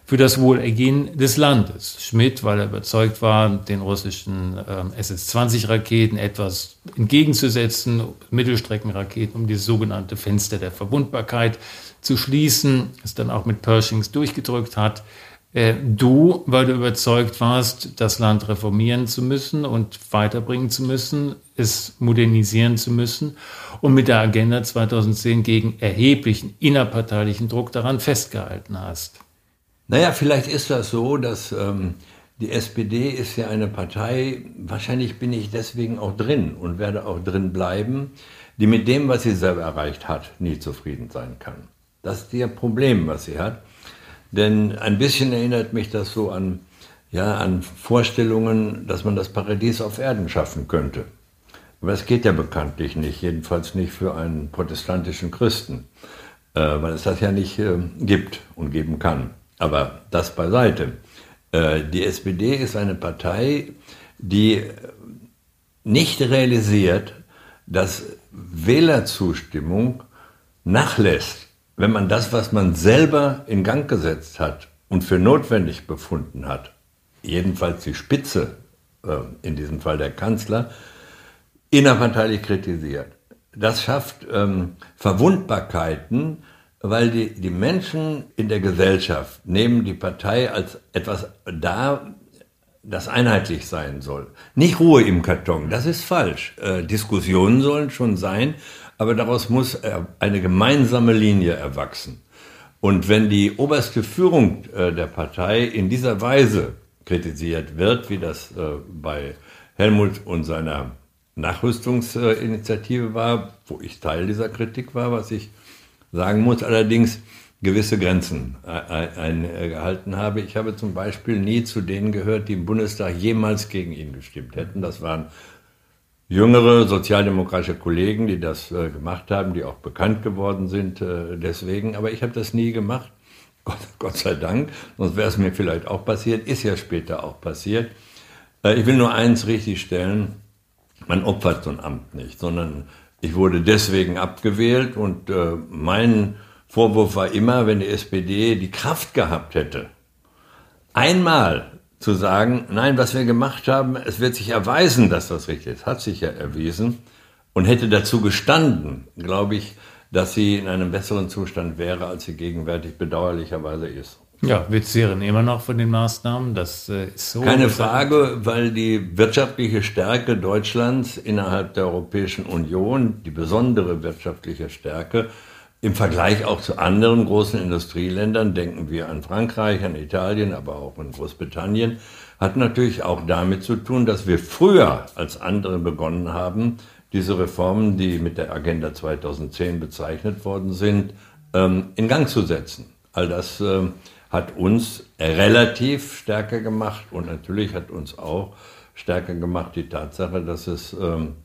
für das Wohlergehen des Landes. Schmidt, weil er überzeugt war, den russischen äh, SS-20-Raketen etwas entgegenzusetzen, Mittelstreckenraketen, um dieses sogenannte Fenster der Verwundbarkeit zu schließen, es dann auch mit Pershings durchgedrückt hat. Äh, du, weil du überzeugt warst, das Land reformieren zu müssen und weiterbringen zu müssen, es modernisieren zu müssen und mit der Agenda 2010 gegen erheblichen innerparteilichen Druck daran festgehalten hast. Naja, vielleicht ist das so, dass ähm, die SPD ist ja eine Partei, wahrscheinlich bin ich deswegen auch drin und werde auch drin bleiben, die mit dem, was sie selber erreicht hat, nie zufrieden sein kann. Das ist ihr Problem, was sie hat. Denn ein bisschen erinnert mich das so an, ja, an Vorstellungen, dass man das Paradies auf Erden schaffen könnte. Aber es geht ja bekanntlich nicht, jedenfalls nicht für einen protestantischen Christen, äh, weil es das ja nicht äh, gibt und geben kann. Aber das beiseite. Äh, die SPD ist eine Partei, die nicht realisiert, dass Wählerzustimmung nachlässt, wenn man das, was man selber in Gang gesetzt hat und für notwendig befunden hat, jedenfalls die Spitze, äh, in diesem Fall der Kanzler, innerparteilich kritisiert. Das schafft ähm, Verwundbarkeiten, weil die, die Menschen in der Gesellschaft nehmen die Partei als etwas da, das einheitlich sein soll. Nicht Ruhe im Karton, das ist falsch. Äh, Diskussionen sollen schon sein, aber daraus muss äh, eine gemeinsame Linie erwachsen. Und wenn die oberste Führung äh, der Partei in dieser Weise kritisiert wird, wie das äh, bei Helmut und seiner Nachrüstungsinitiative war, wo ich Teil dieser Kritik war, was ich sagen muss allerdings gewisse Grenzen eingehalten habe. Ich habe zum Beispiel nie zu denen gehört, die im Bundestag jemals gegen ihn gestimmt hätten. Das waren jüngere sozialdemokratische Kollegen, die das äh, gemacht haben, die auch bekannt geworden sind äh, deswegen. Aber ich habe das nie gemacht. Gott, Gott sei Dank, sonst wäre es mir vielleicht auch passiert, ist ja später auch passiert. Äh, ich will nur eins richtig stellen, man opfert so ein Amt nicht, sondern ich wurde deswegen abgewählt und äh, mein Vorwurf war immer, wenn die SPD die Kraft gehabt hätte, einmal zu sagen, nein, was wir gemacht haben, es wird sich erweisen, dass das richtig ist, hat sich ja erwiesen und hätte dazu gestanden, glaube ich, dass sie in einem besseren Zustand wäre, als sie gegenwärtig bedauerlicherweise ist. Ja, wir zehren immer noch von den Maßnahmen. Das äh, ist so. Keine Frage, weil die wirtschaftliche Stärke Deutschlands innerhalb der Europäischen Union, die besondere wirtschaftliche Stärke, im Vergleich auch zu anderen großen Industrieländern, denken wir an Frankreich, an Italien, aber auch an Großbritannien, hat natürlich auch damit zu tun, dass wir früher als andere begonnen haben, diese Reformen, die mit der Agenda 2010 bezeichnet worden sind, ähm, in Gang zu setzen. All das ähm, hat uns relativ stärker gemacht und natürlich hat uns auch stärker gemacht die Tatsache, dass es ähm,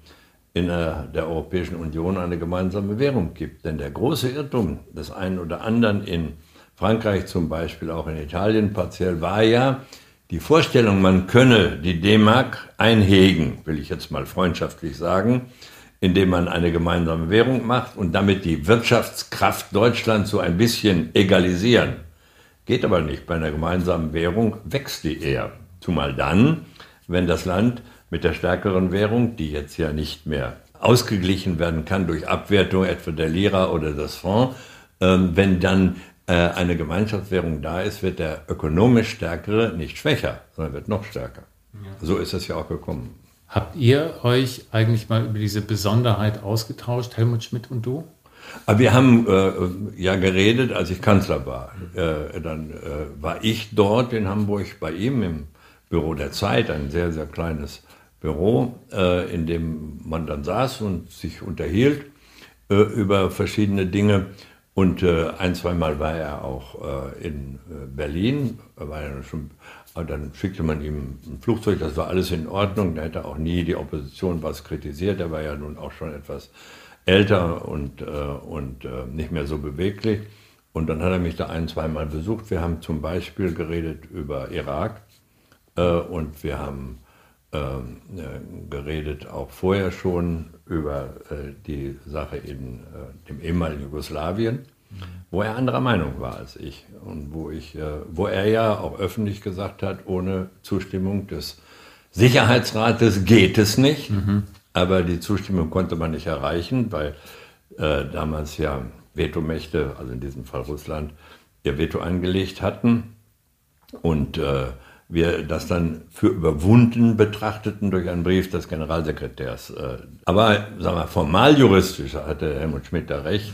in der, der, Europäischen Union eine gemeinsame Währung gibt. Denn der große Irrtum des einen oder anderen in Frankreich zum Beispiel, auch in Italien partiell, war ja die Vorstellung, man könne die D-Mark einhegen, will ich jetzt mal freundschaftlich sagen, indem man eine gemeinsame Währung macht und damit die Wirtschaftskraft Deutschlands so ein bisschen egalisieren. Geht aber nicht. Bei einer gemeinsamen Währung wächst die eher. Zumal dann, wenn das Land mit der stärkeren Währung, die jetzt ja nicht mehr ausgeglichen werden kann durch Abwertung etwa der Lira oder des Franc, ähm, wenn dann äh, eine Gemeinschaftswährung da ist, wird der ökonomisch Stärkere nicht schwächer, sondern wird noch stärker. Ja. So ist es ja auch gekommen. Habt ihr euch eigentlich mal über diese Besonderheit ausgetauscht, Helmut Schmidt und du? Aber wir haben äh, ja geredet, als ich Kanzler war. Äh, dann äh, war ich dort in Hamburg bei ihm im Büro der Zeit, ein sehr, sehr kleines Büro, äh, in dem man dann saß und sich unterhielt äh, über verschiedene Dinge. Und äh, ein, zweimal war er auch in Berlin, war er schon aber dann schickte man ihm ein Flugzeug, das war alles in Ordnung. Da hätte auch nie die Opposition was kritisiert. Er war ja nun auch schon etwas älter und, äh, und äh, nicht mehr so beweglich. Und dann hat er mich da ein, zweimal besucht. Wir haben zum Beispiel geredet über Irak äh, und wir haben ähm, äh, geredet auch vorher schon über äh, die Sache in äh, dem ehemaligen Jugoslawien, wo er anderer Meinung war als ich und wo, ich, wo er ja auch öffentlich gesagt hat, ohne Zustimmung des Sicherheitsrates geht es nicht. Mhm. Aber die Zustimmung konnte man nicht erreichen, weil äh, damals ja Vetomächte, also in diesem Fall Russland, ihr Veto eingelegt hatten. Und äh, wir das dann für überwunden betrachteten durch einen Brief des Generalsekretärs. Äh, aber sagen wir, formal juristisch hatte Helmut Schmidt da recht,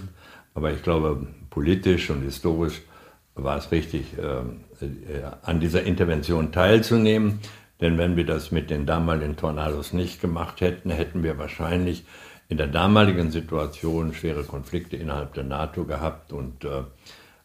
aber ich glaube, politisch und historisch war es richtig, äh, äh, an dieser Intervention teilzunehmen. Denn wenn wir das mit den damaligen Tornados nicht gemacht hätten, hätten wir wahrscheinlich in der damaligen Situation schwere Konflikte innerhalb der NATO gehabt. Und äh,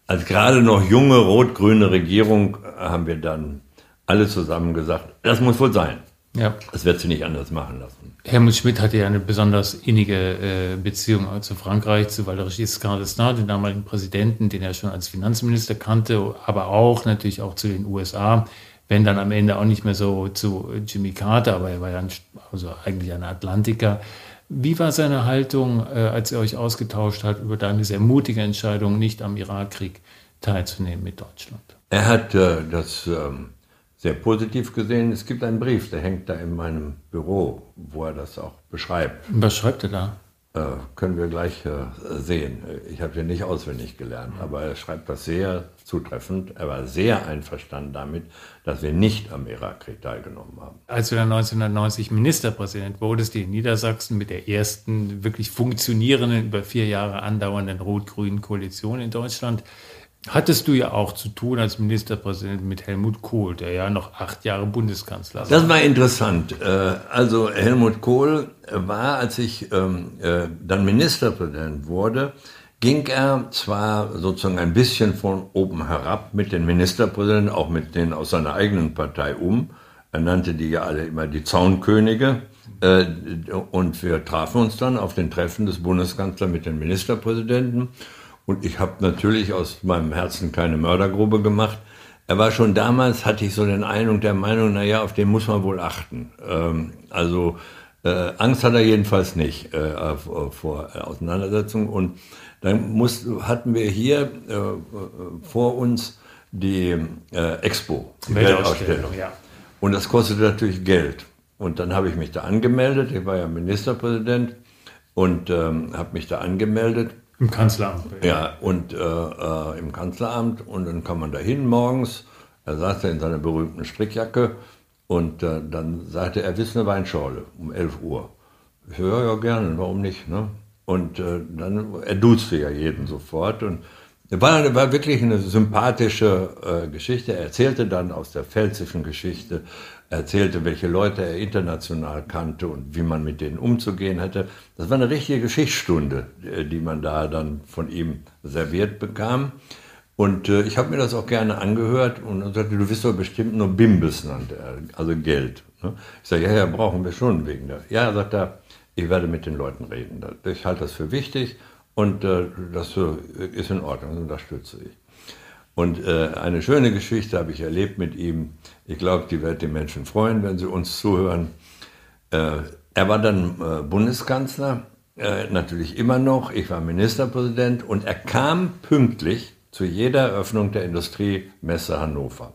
als gerade noch junge rot-grüne Regierung äh, haben wir dann alle zusammen gesagt, das muss wohl sein. Ja. Das wird sie nicht anders machen lassen. Helmut Schmidt hatte ja eine besonders innige äh, Beziehung zu Frankreich, zu Valéry Giscard d'Estaing, dem damaligen Präsidenten, den er schon als Finanzminister kannte, aber auch natürlich auch zu den USA wenn dann am Ende auch nicht mehr so zu Jimmy Carter, aber er war ja ein, also eigentlich ein Atlantiker. Wie war seine Haltung, äh, als er euch ausgetauscht hat über deine sehr mutige Entscheidung, nicht am Irakkrieg teilzunehmen mit Deutschland? Er hat äh, das ähm, sehr positiv gesehen. Es gibt einen Brief, der hängt da in meinem Büro, wo er das auch beschreibt. Was schreibt er da? Äh, können wir gleich äh, sehen. Ich habe den nicht auswendig gelernt, aber er schreibt das sehr zutreffend. Er war sehr einverstanden damit, dass wir nicht am Irakkrieg teilgenommen haben. Als du dann 1990 Ministerpräsident wurdest, die in Niedersachsen mit der ersten wirklich funktionierenden, über vier Jahre andauernden rot-grünen Koalition in Deutschland, hattest du ja auch zu tun als Ministerpräsident mit Helmut Kohl, der ja noch acht Jahre Bundeskanzler war. Das war interessant. Äh, also Helmut Kohl war, als ich ähm, äh, dann Ministerpräsident wurde, ging er zwar sozusagen ein bisschen von oben herab mit den Ministerpräsidenten, auch mit denen aus seiner eigenen Partei um. Er nannte die ja alle immer die Zaunkönige. Äh, und wir trafen uns dann auf den Treffen des Bundeskanzlers mit den Ministerpräsidenten. Und ich habe natürlich aus meinem Herzen keine Mördergrube gemacht. Er war schon damals, hatte ich so den Eindruck, der Meinung, naja, auf den muss man wohl achten. Ähm, also äh, Angst hat er jedenfalls nicht äh, vor Auseinandersetzungen. Und dann muss, hatten wir hier äh, vor uns die äh, Expo, die Weltausstellung. Ja. Und das kostete natürlich Geld. Und dann habe ich mich da angemeldet. Ich war ja Ministerpräsident und ähm, habe mich da angemeldet. Im Kanzleramt. Ja, und äh, äh, im Kanzleramt und dann kam man da hin morgens. Er saß da in seiner berühmten Strickjacke und äh, dann sagte er, wissen eine Weinschorle um 11 Uhr. Ich so, ja, ja, gerne, warum nicht? Ne? Und äh, dann, er duzte ja jeden sofort und war, war wirklich eine sympathische äh, Geschichte. Er erzählte dann aus der pfälzischen Geschichte, er erzählte, welche Leute er international kannte und wie man mit denen umzugehen hätte. Das war eine richtige Geschichtsstunde, äh, die man da dann von ihm serviert bekam. Und äh, ich habe mir das auch gerne angehört und sagte, du wirst doch bestimmt nur Bimbes, nannte er, also Geld. Ne? Ich sage, ja, ja, brauchen wir schon wegen der. Ja, sagt er, ich werde mit den Leuten reden. Ich halte das für wichtig und äh, das ist in Ordnung, das unterstütze ich. Und äh, eine schöne Geschichte habe ich erlebt mit ihm. Ich glaube, die wird die Menschen freuen, wenn sie uns zuhören. Äh, er war dann äh, Bundeskanzler, äh, natürlich immer noch. Ich war Ministerpräsident und er kam pünktlich zu jeder Eröffnung der Industriemesse Hannover.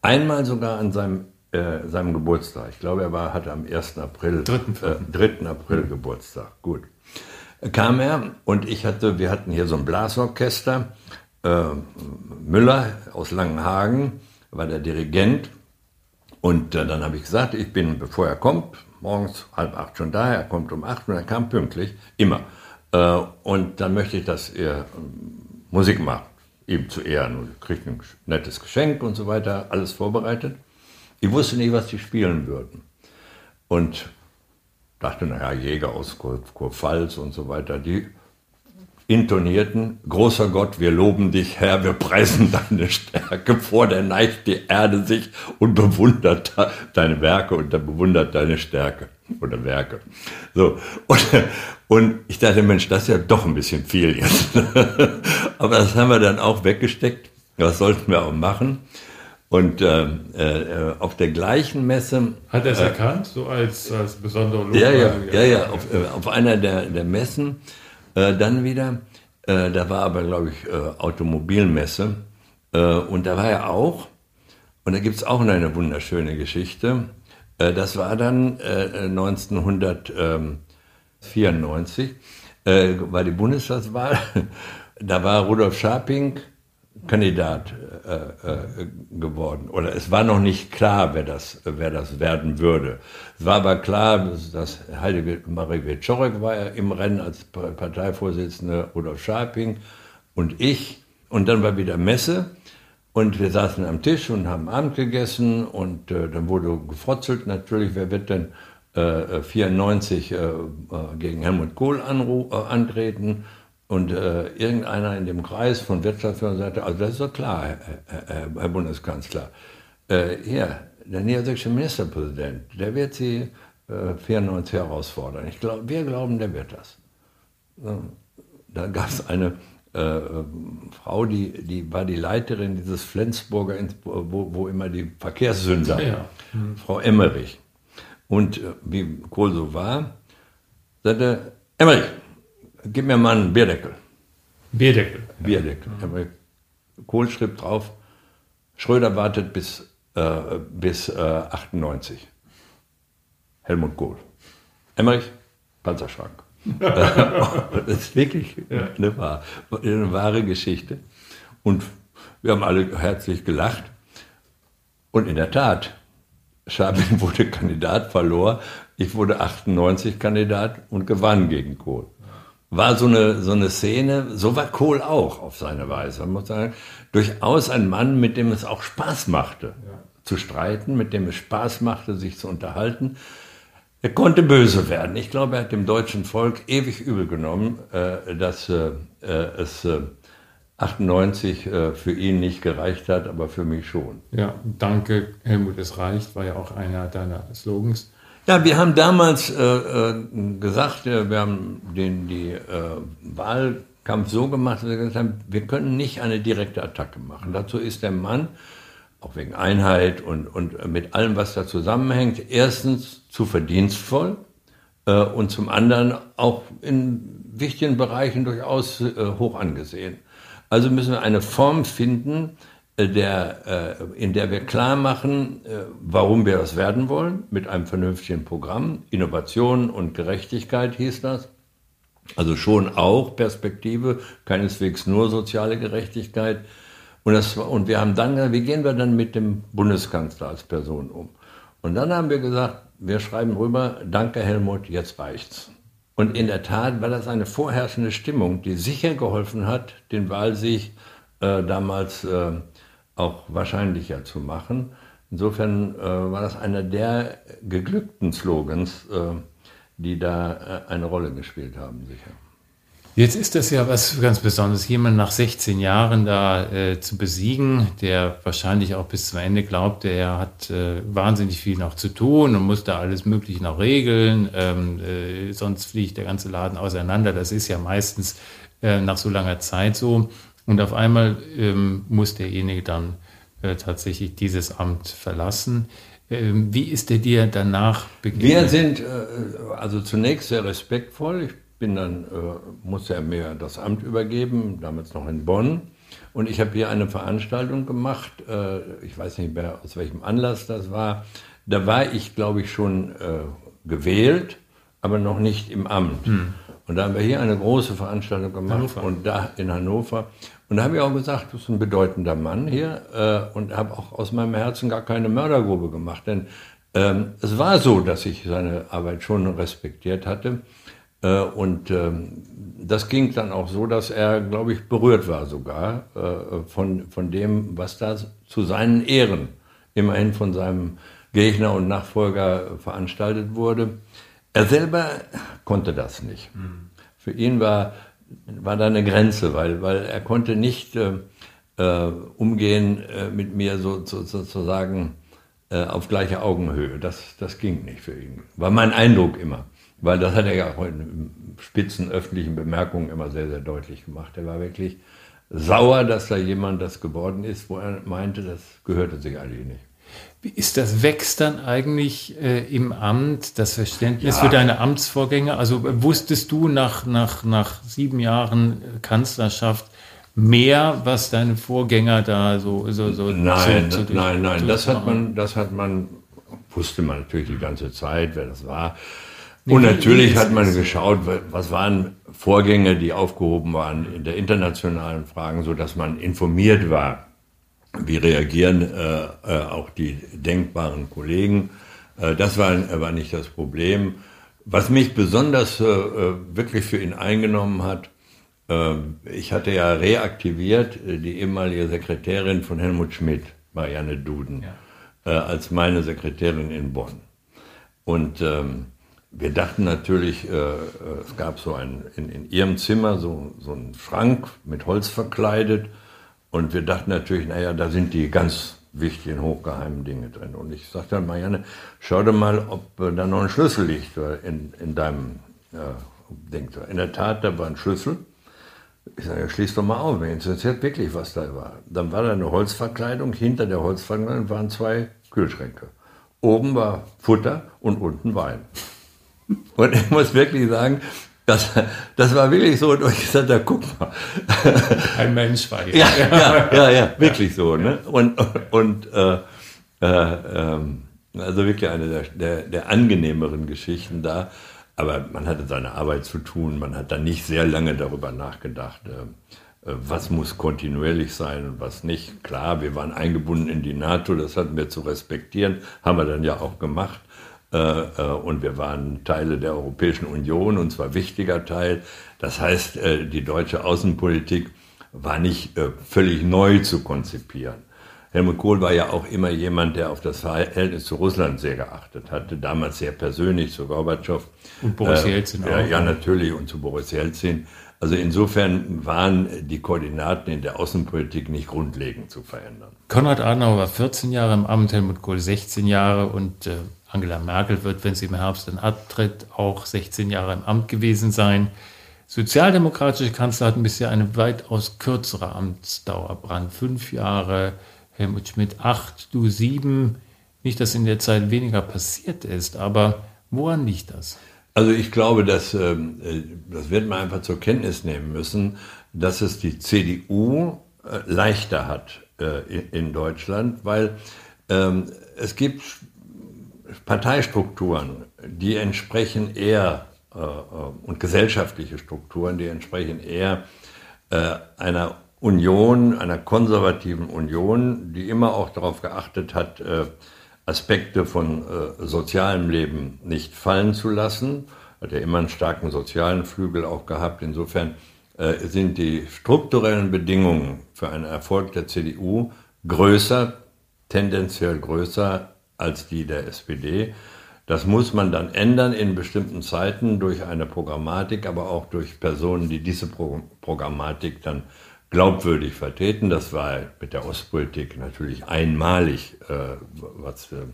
Einmal sogar an seinem äh, seinem Geburtstag. Ich glaube, er war, hatte am 1. April, 3. Äh, 3. April Geburtstag. Gut. Kam er und ich hatte, wir hatten hier so ein Blasorchester. Äh, Müller aus Langenhagen war der Dirigent. Und äh, dann habe ich gesagt, ich bin, bevor er kommt, morgens halb acht schon da, er kommt um acht und er kam pünktlich, immer. Äh, und dann möchte ich, dass ihr ähm, Musik macht, ihm zu Ehren. Und kriegt ein nettes Geschenk und so weiter, alles vorbereitet. Ich wusste nicht, was die spielen würden. Und dachte, naja, Jäger aus Kurpfalz und so weiter, die intonierten, großer Gott, wir loben dich, Herr, wir preisen deine Stärke, vor der neigt die Erde sich und bewundert deine Werke und bewundert deine Stärke oder Werke. So, und, und ich dachte, Mensch, das ist ja doch ein bisschen viel jetzt. Aber das haben wir dann auch weggesteckt, das sollten wir auch machen. Und äh, äh, auf der gleichen Messe. Hat er es äh, erkannt, so als, als besondere Lob? Ja, ja, ja, ja. Auf, äh, auf einer der, der Messen äh, dann wieder, äh, da war aber, glaube ich, Automobilmesse. und da war er auch. Und da gibt es auch eine wunderschöne Geschichte. das war dann 1994, war die Bundestagswahl. da war Rudolf Scharping Kandidat äh, äh, geworden. Oder es war noch nicht klar, wer das, wer das werden würde. Es war aber klar, dass Heide Marie Wieczorek war ja im Rennen als Parteivorsitzende, Rudolf Scharping und ich. Und dann war wieder Messe. Und wir saßen am Tisch und haben Abend gegessen und äh, dann wurde gefrotzelt natürlich, wer wird denn äh, 94 äh, äh, gegen Helmut Kohl äh, antreten. Und äh, irgendeiner in dem Kreis von Wirtschaftsführern sagte, also das ist doch klar, Herr, Herr, Herr Bundeskanzler. Äh, hier, der niedersächsische Ministerpräsident, der wird Sie äh, 94 herausfordern. Ich glaub, wir glauben, der wird das. Da gab es eine äh, Frau, die, die war die Leiterin dieses Flensburger, wo, wo immer die Verkehrssünder, ja. mhm. Frau Emmerich. Und äh, wie Kohl so war, sagte, Emmerich, gib mir mal einen Bierdeckel. Bierdeckel. Bierdeckel. Mhm. Kohl schrieb drauf, Schröder wartet bis, äh, bis äh, 98. Helmut Kohl. Emmerich, Panzerschrank. das ist wirklich ja. eine, wahre, eine wahre Geschichte. Und wir haben alle herzlich gelacht. Und in der Tat, Schabin wurde Kandidat, verlor. Ich wurde 98 Kandidat und gewann gegen Kohl war so eine, so eine Szene, so war Kohl auch auf seine Weise. Man muss sagen, durchaus ein Mann, mit dem es auch Spaß machte, ja. zu streiten, mit dem es Spaß machte, sich zu unterhalten. Er konnte böse werden. Ich glaube, er hat dem deutschen Volk ewig übel genommen, äh, dass äh, äh es äh, 98 äh, für ihn nicht gereicht hat, aber für mich schon. Ja, danke, Helmut, es reicht, war ja auch einer deiner Slogans. Ja, wir haben damals äh, äh, gesagt, äh, wir haben den die äh, Wahlkampf so gemacht, dass wir gesagt haben, wir können nicht eine direkte Attacke machen. Dazu ist der Mann, auch wegen Einheit und, und mit allem, was da zusammenhängt, erstens zu verdienstvoll äh, und zum anderen auch in wichtigen Bereichen durchaus äh, hoch angesehen. Also müssen wir eine Form finden, der, äh, in der wir klar machen, äh, warum wir das werden wollen, mit einem vernünftigen Programm. Innovation und Gerechtigkeit hieß das. Also schon auch Perspektive, keineswegs nur soziale Gerechtigkeit. Und, das, und wir haben dann gesagt, wie gehen wir dann mit dem Bundeskanzler als Person um? Und dann haben wir gesagt, wir schreiben rüber, danke Helmut, jetzt reicht's. Und in der Tat war das eine vorherrschende Stimmung, die sicher geholfen hat, den Wahlsieg äh, damals äh, auch wahrscheinlicher zu machen. Insofern äh, war das einer der geglückten Slogans, äh, die da äh, eine Rolle gespielt haben, sicher. Jetzt ist das ja was ganz Besonderes, jemanden nach 16 Jahren da äh, zu besiegen, der wahrscheinlich auch bis zum Ende glaubt, er hat äh, wahnsinnig viel noch zu tun und muss da alles Mögliche noch regeln, ähm, äh, sonst fliegt der ganze Laden auseinander. Das ist ja meistens nach so langer Zeit so. Und auf einmal ähm, muss derjenige dann äh, tatsächlich dieses Amt verlassen. Ähm, wie ist der dir danach begegnet? Wir sind äh, also zunächst sehr respektvoll. Ich bin dann, äh, musste er mir das Amt übergeben, damals noch in Bonn. Und ich habe hier eine Veranstaltung gemacht, äh, ich weiß nicht mehr aus welchem Anlass das war. Da war ich, glaube ich, schon äh, gewählt, aber noch nicht im Amt. Hm. Und da haben wir hier eine große Veranstaltung gemacht Hannover. und da in Hannover. Und da habe ich auch gesagt, du bist ein bedeutender Mann hier äh, und habe auch aus meinem Herzen gar keine Mördergrube gemacht. Denn ähm, es war so, dass ich seine Arbeit schon respektiert hatte. Äh, und ähm, das ging dann auch so, dass er, glaube ich, berührt war sogar äh, von, von dem, was da zu seinen Ehren immerhin von seinem Gegner und Nachfolger veranstaltet wurde. Er selber konnte das nicht. Für ihn war, war da eine Grenze, weil, weil er konnte nicht äh, äh, umgehen äh, mit mir so, so, sozusagen äh, auf gleicher Augenhöhe. Das, das ging nicht für ihn. War mein Eindruck immer. Weil das hat er ja auch in spitzen öffentlichen Bemerkungen immer sehr, sehr deutlich gemacht. Er war wirklich sauer, dass da jemand das geworden ist, wo er meinte, das gehörte sich eigentlich nicht. Ist das? Wächst dann eigentlich äh, im Amt das Verständnis ja. für deine Amtsvorgänger? Also wusstest du nach, nach, nach sieben Jahren Kanzlerschaft mehr, was deine Vorgänger da so, so, so Nein, so, so nein, nein, so das hat man, das hat man, wusste man natürlich die ganze Zeit, wer das war. Und natürlich hat man geschaut, was waren Vorgänge, die aufgehoben waren in der internationalen Fragen, so dass man informiert war wie reagieren äh, äh, auch die denkbaren Kollegen. Äh, das war, war nicht das Problem. Was mich besonders äh, äh wirklich für ihn eingenommen hat, äh, ich hatte ja reaktiviert die ehemalige Sekretärin von Helmut Schmidt, Marianne Duden, ja. als meine Sekretärin in Bonn. Und ähm, wir dachten natürlich, es gab so ein, in, in ihrem Zimmer so, so einen Schrank mit Holz verkleidet und wir dachten natürlich, naja, da sind die ganz wichtigen, hochgeheimen Dinge drin. Und ich sagte dann, Marianne, schau dir mal, ob äh, da noch ein Schlüssel liegt äh, in, in deinem äh, Ding. In der Tat, da war ein Schlüssel. Ich sage, schließ doch mal auf, mir interessiert wirklich, was da war. Dann war da eine Holzverkleidung, hinter der Holzverkleidung waren zwei Kühlschränke. Oben war Futter und unten Wein. Und ich muss wirklich sagen, das, das war wirklich so, und ich gesagt habe, guck mal. Ein Mensch war hier. Ja, ja, ja, ja, wirklich so. Ne? Und, und äh, äh, ähm, also wirklich eine der, der, der angenehmeren Geschichten da. Aber man hatte seine Arbeit zu tun, man hat dann nicht sehr lange darüber nachgedacht, äh, äh, was muss kontinuierlich sein und was nicht. Klar, wir waren eingebunden in die NATO, das hatten wir zu respektieren, haben wir dann ja auch gemacht. Äh, äh, und wir waren Teile der Europäischen Union und zwar wichtiger Teil. Das heißt, äh, die deutsche Außenpolitik war nicht völlig neu zu konzipieren. Helmut Kohl war ja auch immer jemand, der auf das Verhältnis zu Russland sehr geachtet hatte, damals sehr persönlich zu Gorbatschow. Und Boris Jelzin äh, auch. Ja, natürlich, und zu Boris Jelzin. Also insofern waren die Koordinaten in der Außenpolitik nicht grundlegend zu verändern. Konrad Adenauer war 14 Jahre im Amt, Helmut Kohl 16 Jahre und äh, Angela Merkel wird, wenn sie im Herbst dann abtritt, auch 16 Jahre im Amt gewesen sein. Sozialdemokratische Kanzler hatten bisher eine weitaus kürzere Amtsdauer. Brand fünf Jahre, Helmut Schmidt acht, du sieben. Nicht, dass in der Zeit weniger passiert ist, aber woran liegt das? Also ich glaube, dass, ähm, äh, das wird man einfach zur Kenntnis nehmen müssen, dass es die CDU äh, leichter hat äh, in Deutschland, weil ähm, es gibt Parteistrukturen, die entsprechen eher, äh, äh, und gesellschaftliche Strukturen, die entsprechen eher äh, einer Union, einer konservativen Union, die immer auch darauf geachtet hat, äh, Aspekte von äh, sozialem Leben nicht fallen zu lassen. Hat ja immer einen starken sozialen Flügel auch gehabt. Insofern äh, sind die strukturellen Bedingungen für einen Erfolg der CDU größer, tendenziell größer als die der SPD. Das muss man dann ändern in bestimmten Zeiten durch eine Programmatik, aber auch durch Personen, die diese Pro Programmatik dann glaubwürdig vertreten. Das war mit der Ostpolitik natürlich einmalig, äh, was äh,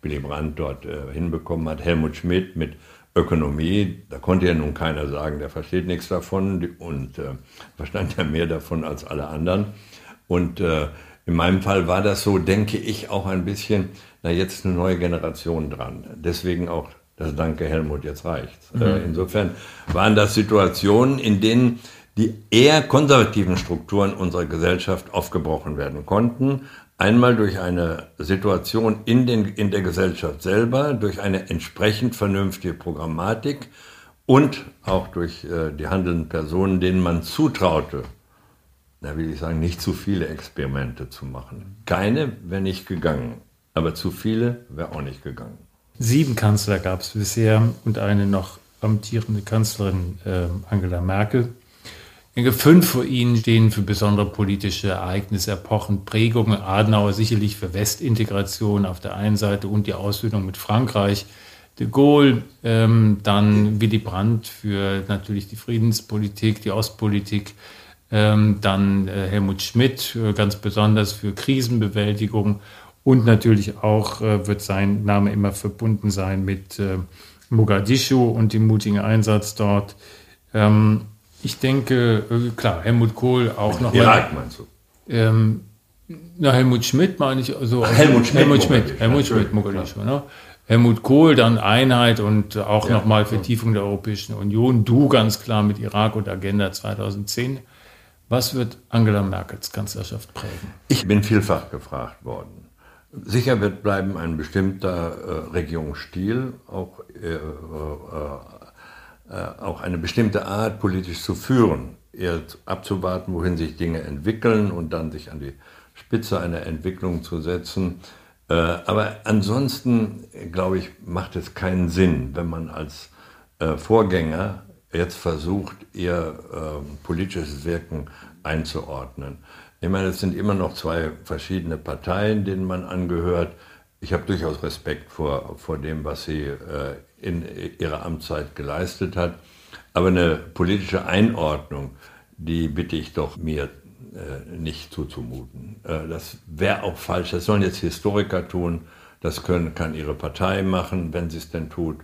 Willy Brandt dort äh, hinbekommen hat. Helmut Schmidt mit Ökonomie, da konnte ja nun keiner sagen, der versteht nichts davon und äh, verstand ja mehr davon als alle anderen. Und äh, in meinem Fall war das so, denke ich, auch ein bisschen, na jetzt eine neue Generation dran. Deswegen auch das Danke Helmut, jetzt reicht's. Mhm. Äh, insofern waren das Situationen, in denen die eher konservativen Strukturen unserer Gesellschaft aufgebrochen werden konnten. Einmal durch eine Situation in, den, in der Gesellschaft selber, durch eine entsprechend vernünftige Programmatik und auch durch äh, die handelnden Personen, denen man zutraute, da will ich sagen, nicht zu viele Experimente zu machen. Keine wäre nicht gegangen, aber zu viele wäre auch nicht gegangen. Sieben Kanzler gab es bisher und eine noch amtierende Kanzlerin äh, Angela Merkel. Fünf von ihnen stehen für besondere politische Ereignisse, Epochen, Prägungen. Adenauer sicherlich für Westintegration auf der einen Seite und die Aussöhnung mit Frankreich. De Gaulle, ähm, dann Willy Brandt für natürlich die Friedenspolitik, die Ostpolitik, ähm, dann äh, Helmut Schmidt äh, ganz besonders für Krisenbewältigung und natürlich auch äh, wird sein Name immer verbunden sein mit äh, Mogadischu und dem mutigen Einsatz dort. Ähm, ich denke, äh, klar, Helmut Kohl auch noch. Irak meinst du? Ähm, na, Helmut Schmidt meine ich. Also, Helmut Schmidt. Helmut Schmidt, Helmut Schmidt, Mogadischu. Ne? Helmut Kohl, dann Einheit und auch ja, nochmal Vertiefung der Europäischen Union. Du ganz klar mit Irak und Agenda 2010. Was wird Angela Merkels Kanzlerschaft prägen? Ich bin vielfach gefragt worden. Sicher wird bleiben ein bestimmter äh, Regierungsstil, auch, äh, äh, äh, auch eine bestimmte Art, politisch zu führen, eher abzuwarten, wohin sich Dinge entwickeln und dann sich an die Spitze einer Entwicklung zu setzen. Äh, aber ansonsten, glaube ich, macht es keinen Sinn, wenn man als äh, Vorgänger jetzt versucht, ihr politisches Wirken einzuordnen. Ich meine, es sind immer noch zwei verschiedene Parteien, denen man angehört. Ich habe durchaus Respekt vor, vor dem, was sie äh, in ihrer Amtszeit geleistet hat. Aber eine politische Einordnung, die bitte ich doch mir äh, nicht zuzumuten. Äh, das wäre auch falsch. Das sollen jetzt Historiker tun. Das können, kann ihre Partei machen, wenn sie es denn tut.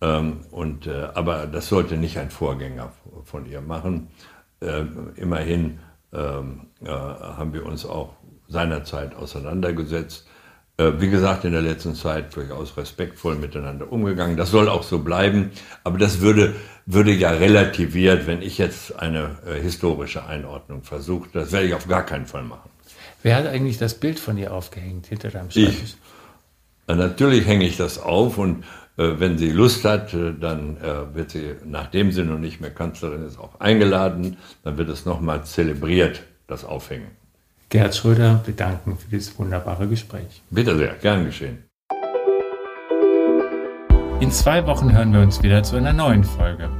Ähm, und, äh, aber das sollte nicht ein Vorgänger von ihr machen. Äh, immerhin ähm, äh, haben wir uns auch seinerzeit auseinandergesetzt. Äh, wie gesagt, in der letzten Zeit durchaus respektvoll miteinander umgegangen. Das soll auch so bleiben. Aber das würde, würde ja relativiert, wenn ich jetzt eine äh, historische Einordnung versuche. Das werde ich auf gar keinen Fall machen. Wer hat eigentlich das Bild von ihr aufgehängt hinter deinem Schreibtisch? Ich. Natürlich hänge ich das auf und äh, wenn sie Lust hat, äh, dann äh, wird sie, nachdem sie noch nicht mehr Kanzlerin ist, auch eingeladen. Dann wird es nochmal zelebriert, das Aufhängen. Gerhard Schröder, wir danken für dieses wunderbare Gespräch. Bitte sehr, gern geschehen. In zwei Wochen hören wir uns wieder zu einer neuen Folge.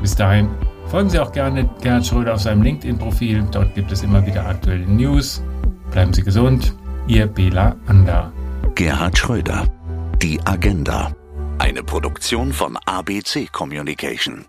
Bis dahin folgen Sie auch gerne Gerhard Schröder auf seinem LinkedIn-Profil. Dort gibt es immer wieder aktuelle News. Bleiben Sie gesund. Ihr Bela Ander. Gerhard Schröder. Die Agenda. Eine Produktion von ABC Communication.